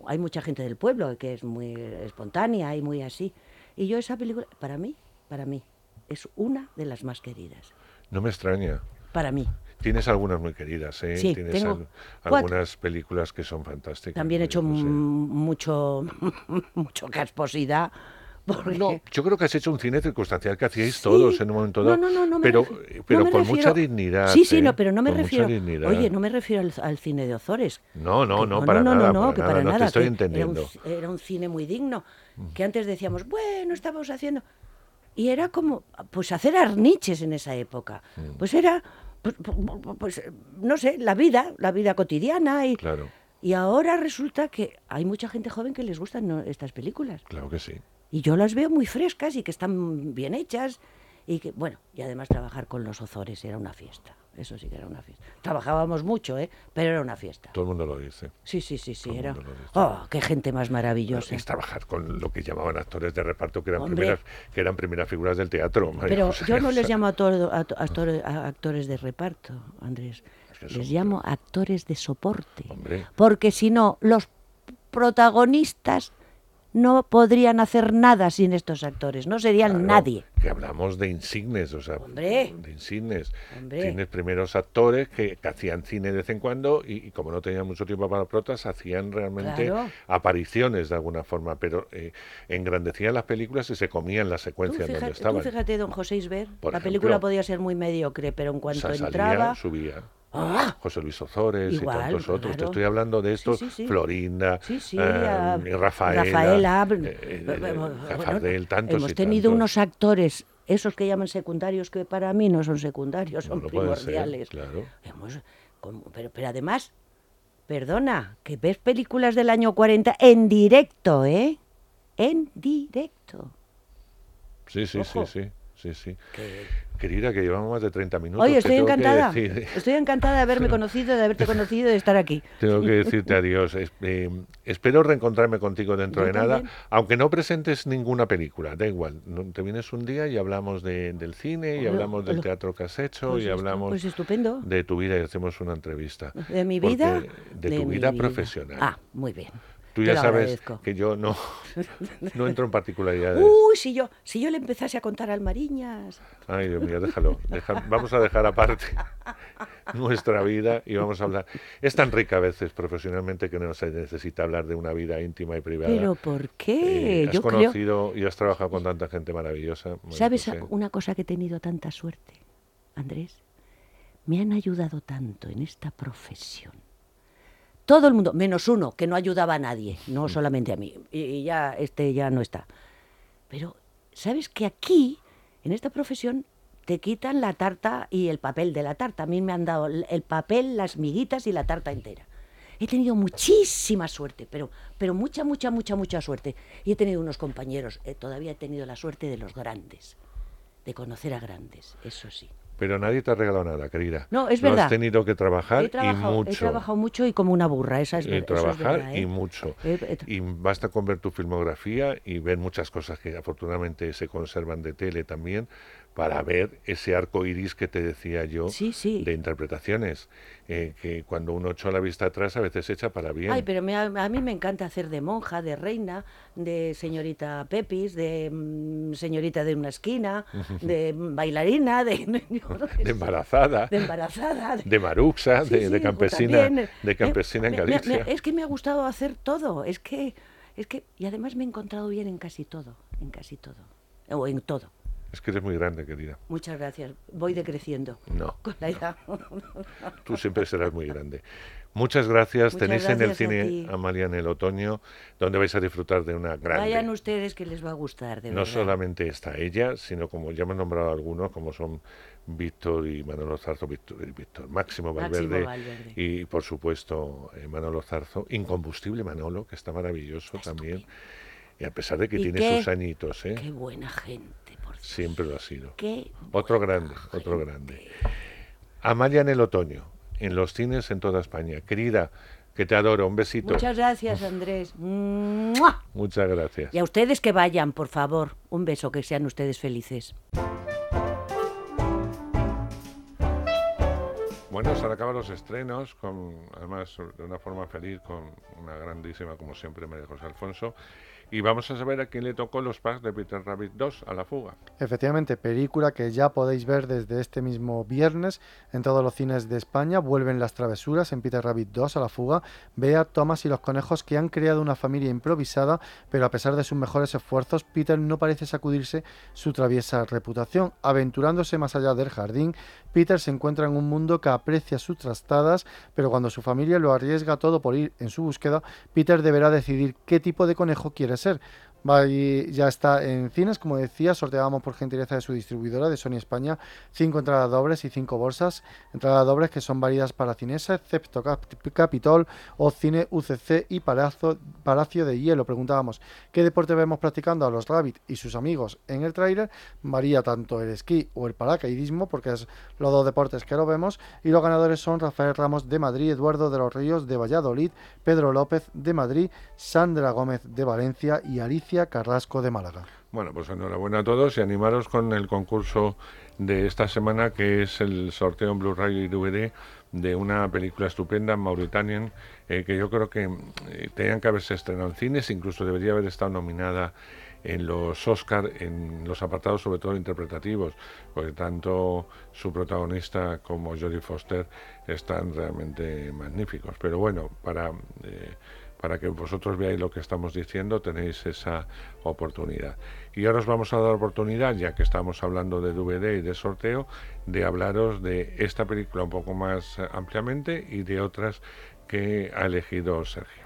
Hay mucha gente del pueblo que es muy espontánea y muy así. Y yo esa película, para mí, para mí, es una de las más queridas. No me extraña. para mí. Tienes algunas muy queridas, ¿eh? Sí, Tienes tengo al- algunas películas que son fantásticas. También he hecho sé. m- mucho, mucho casposidad. porque- No, yo creo que has hecho un cine circunstancial que hacíais todos en un momento No, dado, no, no, no me pero, refi- pero no con refiero- mucha dignidad. Sí, sí, ¿eh? no, pero no me refiero. Oye, no me refiero al, al cine de Ozores. No, no, Que no, para no, nada, no, no, para que nada, para no te nada. estoy entendiendo. Era un, era un cine muy digno. Que antes decíamos, bueno, estábamos haciendo. Y era como, pues hacer arniches en esa época. Mm. Pues era, pues, pues, no sé, la vida, la vida cotidiana. Y, Claro, y ahora resulta que hay mucha gente joven que les gustan ¿no? estas películas. claro que sí. Y yo las veo muy frescas y que están bien hechas. Y que, bueno, y además trabajar con los Ozores era una fiesta. Eso sí que era una fiesta. Trabajábamos mucho, ¿eh? Pero era una fiesta. Todo el mundo lo dice. Sí, sí, sí, sí. Todo Era... Oh, qué gente más maravillosa. Es trabajar con lo que llamaban actores de reparto, que eran, Hombre. primeras, que eran primeras figuras del teatro. María Pero José. yo no les llamo a, todo- a a actores, a actores de reparto, Andrés. Les llamo actores de soporte. Hombre. Porque si no, los protagonistas no podrían hacer nada sin estos actores. No serían Claro, nadie. Que hablamos de insignes, o sea, Hombre. de insignes. Hombre. Tienes primeros actores que, que hacían cine de vez en cuando y, y como no tenían mucho tiempo para protas, hacían realmente Claro. apariciones de alguna forma, pero eh, engrandecían las películas y se comían las Tú secuencias donde tú estaban. fíjate, don José Isber, Por la ejemplo. película podía ser muy mediocre, pero en cuanto salía, entraba... subía. ¡Ah! José Luis Ozores Igual, y tantos otros. Te estoy hablando de estos, sí, sí. Florinda, eh, a- Rafaela, Rafaela, eh, eh, bueno, Fardel, tantos Hemos tenido tantos. unos actores, esos que llaman secundarios, que para mí no son secundarios, son No puede ser, primordiales. claro. Hemos- pero, pero además, perdona, que ves películas del año 40 en directo, ¿eh? En directo. Sí, sí, Ojo. sí, sí, sí, sí. Querida, que llevamos más de 30 minutos. Oye, estoy encantada. decir- Estoy encantada de haberme conocido, de haberte conocido, de estar aquí. Tengo que decirte adiós. Es- eh, espero reencontrarme contigo dentro Yo de nada, aunque no presentes ninguna película, da igual. Te vienes un día y hablamos de- del cine, y hablamos del teatro que has hecho, Pues y hablamos pues estupendo. de tu vida y hacemos una entrevista. ¿De mi Porque- vida? De, De tu vida. profesional. Ah, muy bien. Tú ya sabes agradezco. que yo no, no entro en particularidades. Uy, si yo, si yo le empezase a contar al Mariñas. Ay, Dios mío, déjalo. deja- vamos a dejar aparte nuestra vida y vamos a hablar. Es tan rica a veces profesionalmente que no se necesita hablar de una vida íntima y privada. Pero ¿por qué? Eh, has yo creo, conocido y has trabajado con tanta gente maravillosa. ¿sabes José. una cosa que he tenido tanta suerte, Andrés? Me han ayudado tanto en esta profesión. Todo el mundo, menos uno, que no ayudaba a nadie, Mm. no solamente a mí. Y, y ya, este ya no está. Pero, ¿sabes que aquí, en esta profesión, te quitan la tarta y el papel de la tarta? A mí me han dado el el papel, las miguitas y la tarta entera. He tenido muchísima suerte, pero, pero mucha, mucha, mucha, mucha suerte. Y he tenido unos compañeros, eh, todavía he tenido la suerte de los grandes, de conocer a grandes, eso sí. Pero nadie te ha regalado nada, querida. No, es Lo verdad. has tenido que trabajar He y he mucho. trabajado mucho y como una burra, esa es, y eso es trabajar verdad, ¿eh? y mucho. He- he tra- Y basta con ver tu filmografía y ver muchas cosas que afortunadamente se conservan de tele también para ver ese arco iris que te decía yo Sí, sí. de interpretaciones. eh, que cuando uno echa la vista atrás a veces echa para bien. Ay, pero me- a mí me encanta hacer de monja, de reina, de señorita Pepis, de mm, señorita de una esquina, de bailarina, de, de embarazada, de embarazada. de- de maruxa, Sí, de, campesina, también, de eh, campesina en me- Galicia. es que me ha gustado hacer todo, es que, es que, y además me he encontrado bien en casi todo, en casi todo, o en todo. Es que eres muy grande, querida. Muchas gracias, voy decreciendo No. con la edad. Tú siempre serás muy grande. Muchas gracias. Muchas Tenéis en el a cine ti. Amalia en el otoño, donde vais a disfrutar de una grande. Vayan ustedes que les va a gustar, de no verdad. solamente está ella, sino como ya me han nombrado algunos, como son Víctor y Manolo Zarzo, Víctor, y Víctor Máximo Máximo Valverde, y por supuesto eh, Manolo Zarzo, Incombustible Manolo, que está maravilloso también. Y a pesar de que ¿Y tiene qué- sus añitos, ¿eh? Qué buena gente. Siempre lo ha sido. Qué Otro grande, otro grande. Amalia en el otoño, en los cines en toda España. Querida, que te adoro, un besito. Muchas gracias, Andrés. ¡Mua! Muchas gracias. Y a ustedes que vayan, por favor. Un beso, que sean ustedes felices. Bueno, se han acabado los estrenos, con, además de una forma feliz, con una grandísima, como siempre, María José Alfonso. Y vamos a saber a quién le tocó los packs de Peter Rabbit 2 a la fuga. Efectivamente, película que ya podéis ver desde este mismo viernes en todos los cines de España. Vuelven las travesuras en Peter Rabbit 2 a la fuga. Vea Thomas y los conejos que han creado una familia improvisada, pero a pesar de sus mejores esfuerzos, Peter no parece sacudirse su traviesa reputación. Aventurándose más allá del jardín, Peter se encuentra en un mundo que aprecia sus trastadas, pero cuando su familia lo arriesga todo por ir en su búsqueda, Peter deberá decidir qué tipo de conejo quiere ser. Va ya está en cines, como decía, sorteábamos por gentileza de su distribuidora de Sony España cinco entradas dobles y cinco bolsas, entradas dobles que son válidas para Cinesa, excepto Capitol o Cine UCC y Palacio de Hielo. Preguntábamos qué deporte vemos practicando a los Rabbit y sus amigos en el tráiler. Varía tanto el esquí o el paracaidismo, porque es los dos deportes que lo vemos. Y los ganadores son Rafael Ramos de Madrid, Eduardo de los Ríos de Valladolid, Pedro López de Madrid, Sandra Gómez de Valencia y Alicia Carrasco de Málaga. Bueno, pues enhorabuena a todos y animaros con el concurso de esta semana que es el sorteo en Blu-ray y DVD de una película estupenda, Mauritanian, eh, que yo creo que eh, tenían que haberse estrenado en cines, incluso debería haber estado nominada en los Oscar, en los apartados sobre todo interpretativos, porque tanto su protagonista como Jodie Foster están realmente magníficos. Pero bueno, para eh, para que vosotros veáis lo que estamos diciendo, tenéis esa oportunidad. Y ahora os vamos a dar oportunidad, ya que estamos hablando de DVD y de sorteo, de hablaros de esta película un poco más ampliamente y de otras que ha elegido Sergio.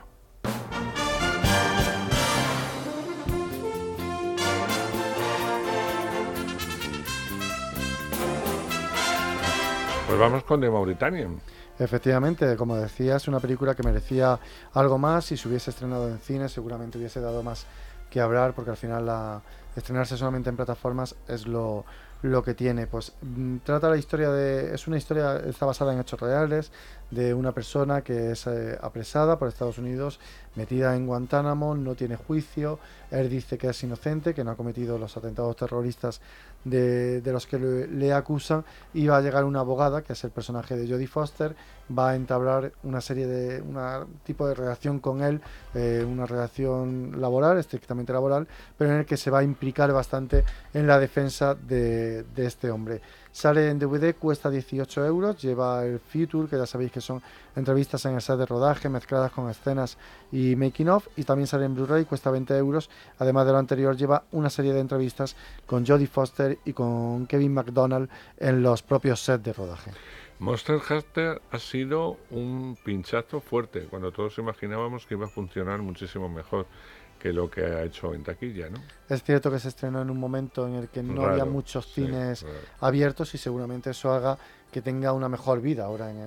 Pues vamos con The Mauritanian. Efectivamente, como decía, es una película que merecía algo más. Si se hubiese estrenado en cine, seguramente hubiese dado más que hablar, porque al final la, estrenarse solamente en plataformas es lo, lo que tiene. Pues mm, trata la historia de. Es una historia, está basada en hechos reales, de una persona que es eh, apresada por Estados Unidos, metida en Guantánamo, no tiene juicio. Él dice que es inocente, que no ha cometido los atentados terroristas de, los que le, acusan y va a llegar una abogada, que es el personaje de Jodie Foster, va a entablar una serie de, un tipo de relación con él, eh, una relación laboral, estrictamente laboral, pero en el que se va a implicar bastante en la defensa de, de este hombre. Sale en DVD, cuesta 18 euros, lleva el Future, que ya sabéis que son entrevistas en el set de rodaje mezcladas con escenas y making of, y también sale en Blu-ray, cuesta 20 euros. Además de lo anterior, lleva una serie de entrevistas con Jodie Foster y con Kevin McDonald en los propios sets de rodaje. Monster Hunter ha sido un pinchazo fuerte, cuando todos imaginábamos que iba a funcionar muchísimo mejor que lo que ha hecho en taquilla, ¿no? Es cierto que se estrenó en un momento en el que no había muchos cines abiertos y seguramente eso haga que tenga una mejor vida ahora en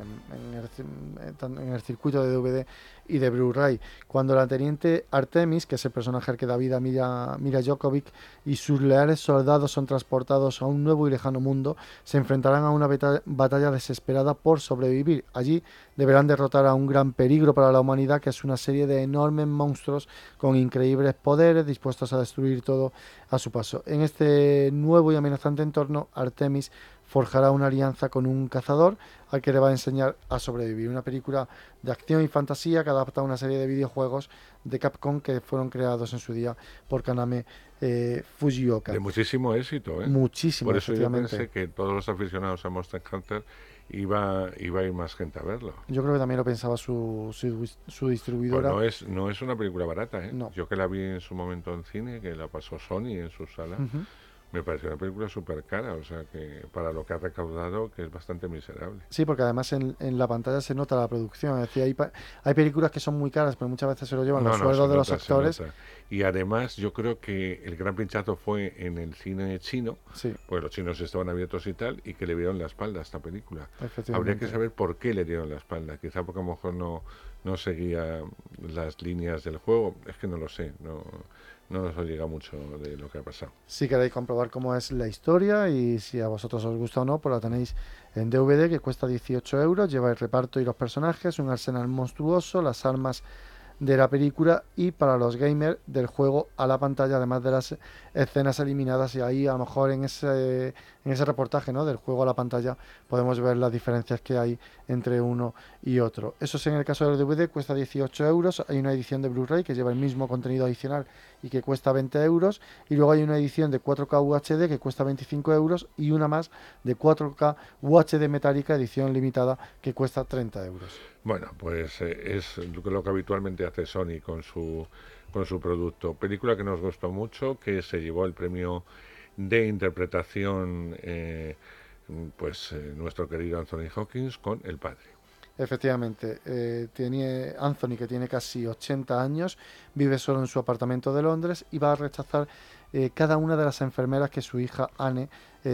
el, circuito de DVD y de Blu-ray. Cuando la teniente Artemis, que es el personaje que da vida Mira, Mira Jokovic, y sus leales soldados son transportados a un nuevo y lejano mundo, se enfrentarán a una batalla desesperada por sobrevivir. Allí deberán derrotar a un gran peligro para la humanidad, que es una serie de enormes monstruos con increíbles poderes dispuestos a destruir todo a su paso. En este nuevo y amenazante entorno, Artemis forjará una alianza con un cazador al que le va a enseñar a sobrevivir. Una película de acción y fantasía que adapta a una serie de videojuegos de Capcom que fueron creados en su día por Kaname eh, Fujioka. De muchísimo éxito, ¿eh? Muchísimo, Por eso yo pensé que todos los aficionados a Monster Hunter iba, iba a ir más gente a verlo. Yo creo que también lo pensaba su, su, distribuidora. Pues no, es, no es una película barata, ¿eh? Yo que la vi en su momento en cine, que la pasó Sony en su sala me pareció una película súper cara, o sea que para lo que ha recaudado, que es bastante miserable. Sí, porque además en, en la pantalla se nota la producción, es decir, hay, hay películas que son muy caras, pero muchas veces se lo llevan los sueldos de los actores. Y además yo creo que el gran pinchazo fue en el cine chino, sí. pues los chinos estaban abiertos y tal, y que le dieron la espalda a esta película. Habría que saber por qué le dieron la espalda, quizá porque a lo mejor no, no seguía las líneas del juego, es que no lo sé, no no nos llega mucho de lo que ha pasado. Si queréis comprobar cómo es la historia y si a vosotros os gusta o no, pues la tenéis en DVD que cuesta 18 euros, lleva el reparto y los personajes, un arsenal monstruoso, las armas de la película y para los gamers del juego a la pantalla, además de las escenas eliminadas y ahí a lo mejor en ese en ese reportaje ¿no? del juego a la pantalla podemos ver las diferencias que hay entre uno y otro. Eso es en el caso del DVD, cuesta 18 euros. Hay una edición de Blu-ray que lleva el mismo contenido adicional y que cuesta 20 euros. Y luego hay una edición de 4K UHD que cuesta 25 euros y una más de 4K UHD metálica, edición limitada, que cuesta 30 euros. Bueno, pues eh, es lo que habitualmente hace Sony con su, con su producto. Película que nos gustó mucho, que se llevó el premio de interpretación, eh, pues eh, nuestro querido Anthony Hawkins con El Padre. Efectivamente, eh, tiene Anthony, que tiene casi 80 años, vive solo en su apartamento de Londres y va a rechazar cada una de las enfermeras que su hija Anne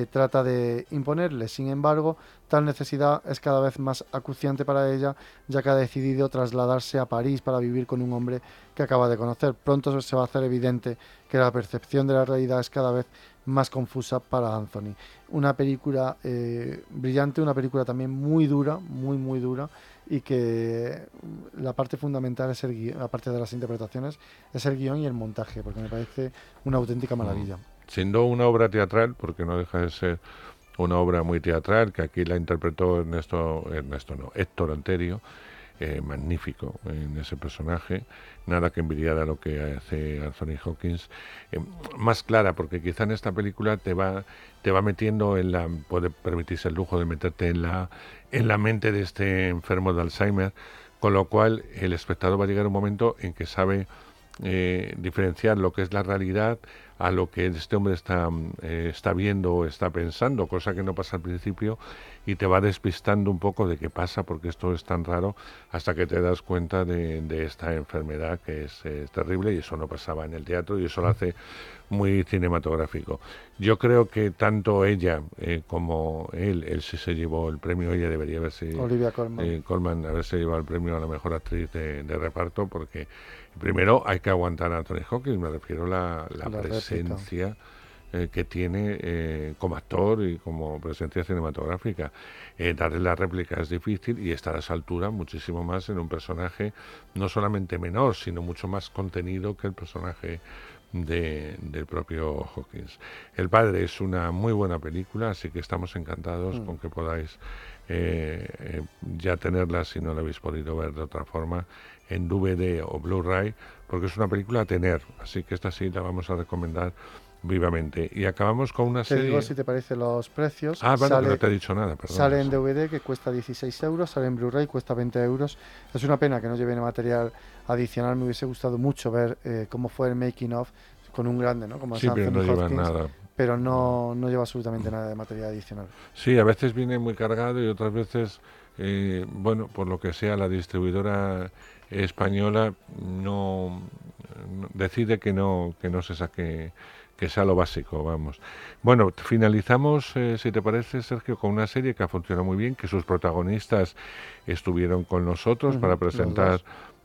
trata de imponerle. Sin embargo, tal necesidad es cada vez más acuciante para ella, ya que ha decidido trasladarse a París para vivir con un hombre que acaba de conocer. Pronto se va a hacer evidente que la percepción de la realidad es cada vez más confusa para Anthony. Una película eh, brillante, una película también muy dura, muy, muy dura, y que la parte fundamental es el guion, aparte de las interpretaciones, es el guion y el montaje, porque me parece una auténtica mm. maravilla. Siendo una obra teatral, porque no deja de ser una obra muy teatral, que aquí la interpretó Ernesto, Ernesto no, Héctor Anterio, eh, magnífico en ese personaje, nada que envidiar a lo que hace Anthony Hawkins, eh, más clara, porque quizá en esta película te va, te va metiendo en la, puede permitirse el lujo de meterte en la, en la mente de este enfermo de Alzheimer, con lo cual el espectador va a llegar un momento en que sabe eh, diferenciar lo que es la realidad a lo que este hombre está, eh, está viendo o está pensando, cosa que no pasa al principio y te va despistando un poco de qué pasa porque esto es tan raro hasta que te das cuenta de, esta enfermedad que es, terrible y eso no pasaba en el teatro y eso lo hace muy cinematográfico. Yo creo que tanto ella eh, como él, él sí se llevó el premio, ella debería haberse, Olivia Colman. Eh, Colman haberse llevado el premio a la mejor actriz de, reparto porque primero hay que aguantar a Anthony Hawkins, me refiero a la, presencia. Eh, que tiene eh, como actor y como presencia cinematográfica. Eh, darle la réplica es difícil y estar a esa altura muchísimo más en un personaje no solamente menor, sino mucho más contenido que el personaje de, del propio Hawkins. El padre es una muy buena película, así que estamos encantados mm. con que podáis ya tenerla si no la habéis podido ver de otra forma en DVD o Blu-ray, porque es una película a tener, así que esta sí la vamos a recomendar vivamente. Y acabamos con una te serie... digo si te parece los precios. Ah, vale, no te he dicho nada, perdón. Sale en DVD que cuesta 16 euros, sale en Blu-ray cuesta 20 euros. Es una pena que no lleve material adicional. Me hubiese gustado mucho ver eh, cómo fue el making of con un grande, ¿no? Como sí, pero no lleva nada. Pero no, no lleva absolutamente nada de material adicional. Sí, a veces viene muy cargado y otras veces, eh, bueno, por lo que sea, la distribuidora española no, no decide que no que no se saque que sea lo básico, vamos. Bueno, finalizamos, eh, si te parece, Sergio, con una serie que ha funcionado muy bien, que sus protagonistas estuvieron con nosotros para presentar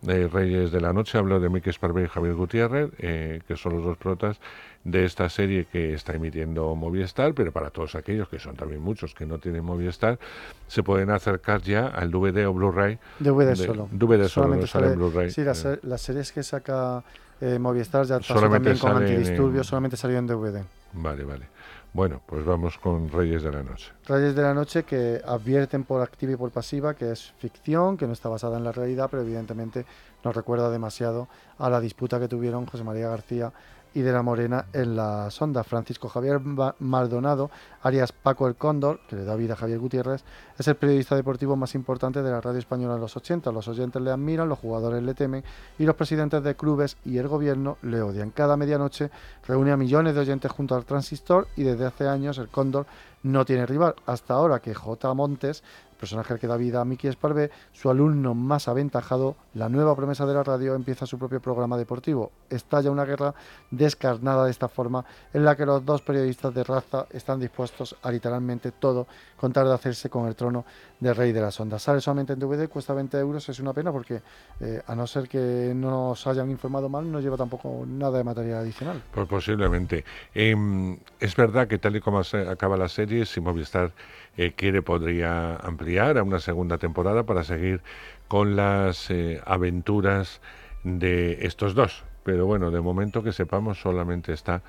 eh, Reyes de la Noche. Hablo de Mike Sparvé y Javier Gutiérrez, eh, que son los dos protas de esta serie que está emitiendo Movistar, pero para todos aquellos, que son también muchos que no tienen Movistar, se pueden acercar ya al DVD o Blu-ray. DVD solo. DVD solo, sale, en Blu-ray. Sí, las, las series que saca eh, Movistar ya pasó también con Antidisturbios, solamente salió en DVD. Vale, vale. Bueno, pues vamos con Reyes de la Noche. Reyes de la Noche que advierten por activa y por pasiva que es ficción, que no está basada en la realidad, pero evidentemente nos recuerda demasiado a la disputa que tuvieron José María García y de la Morena en la sonda. Francisco Javier Maldonado, alias Paco el Cóndor, que le da vida a Javier Gutiérrez, es el periodista deportivo más importante de la radio española en los 80. Los oyentes le admiran, los jugadores le temen y los presidentes de clubes y el gobierno le odian. Cada medianoche reúne a millones de oyentes junto al transistor y desde hace años el Cóndor no tiene rival. Hasta ahora que J. Montes personaje al que da vida a Miki Esparvé, su alumno más aventajado, la nueva promesa de la radio, empieza su propio programa deportivo. Estalla una guerra descarnada de esta forma, en la que los dos periodistas de raza están dispuestos a literalmente todo, con tal de hacerse con el trono de rey de las ondas. Sale solamente en DVD, cuesta 20 euros, es una pena porque, eh, a no ser que no nos hayan informado mal, no lleva tampoco nada de material adicional. Pues posiblemente. Em, es verdad que tal y como acaba la serie, si Movistar eh, quiere, podría ampliar a una segunda temporada para seguir con las eh, aventuras de estos dos. Pero bueno, de momento que sepamos solamente está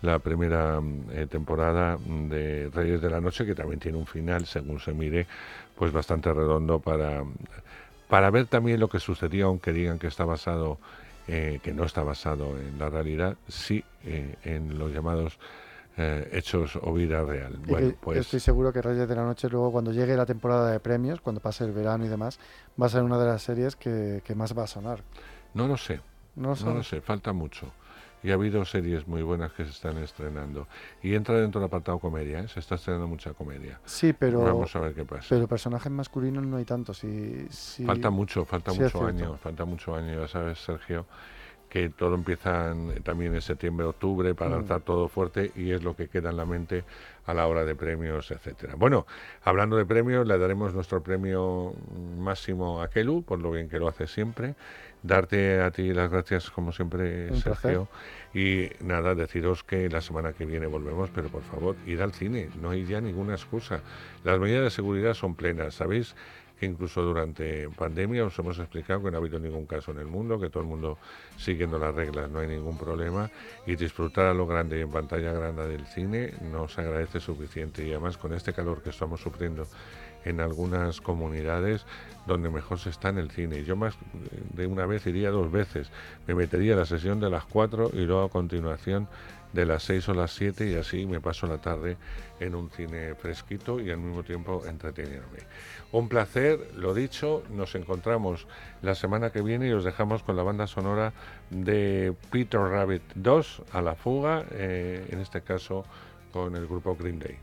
la primera mm, eh, temporada de Reyes de la Noche, que también tiene un final, según se mire, pues bastante redondo para, para ver también lo que sucedió, aunque digan que está basado, que no está basado en la realidad, sí en los llamados hechos o vida real. Bueno, pues estoy seguro que Reyes de la Noche luego cuando llegue la temporada de premios, cuando pase el verano y demás, va a ser una de las series que, más va a sonar. No lo sé. No, no lo sé, falta mucho y ha habido series muy buenas que se están estrenando. Y entra dentro del apartado comedia, ¿eh? se está estrenando mucha comedia. Sí, pero. Vamos a ver qué pasa. Pero personajes masculinos no hay tantos. Si, Falta mucho, falta mucho año, falta mucho año, ya sabes, Sergio que todo empieza también en septiembre, octubre, para mm. todo fuerte y es lo que queda en la mente a la hora de premios, etcétera. Bueno, hablando de premios, le daremos nuestro premio máximo a Kelu, por lo bien que lo hace siempre. Darte a ti las gracias, como siempre, Sergio. Y nada, deciros que la semana que viene volvemos, pero por favor, ir al cine, no hay ya ninguna excusa. Las medidas de seguridad son plenas, ¿sabéis? Incluso durante pandemia os hemos explicado que no ha habido ningún caso en el mundo, que todo el mundo siguiendo las reglas, no hay ningún problema y disfrutar a lo grande y en pantalla grande del cine nos agradece suficiente y además con este calor que estamos sufriendo en algunas comunidades donde mejor se está en el cine. Yo más de una vez iría dos veces. Me metería la sesión de las cuatro y luego a continuación de las 6 o las 7 y así me paso la tarde en un cine fresquito y al mismo tiempo entreteniéndome. Un placer, lo dicho, nos encontramos la semana que viene y os dejamos con la banda sonora de Peter Rabbit 2 a la fuga, eh, en este caso con el grupo Green Day.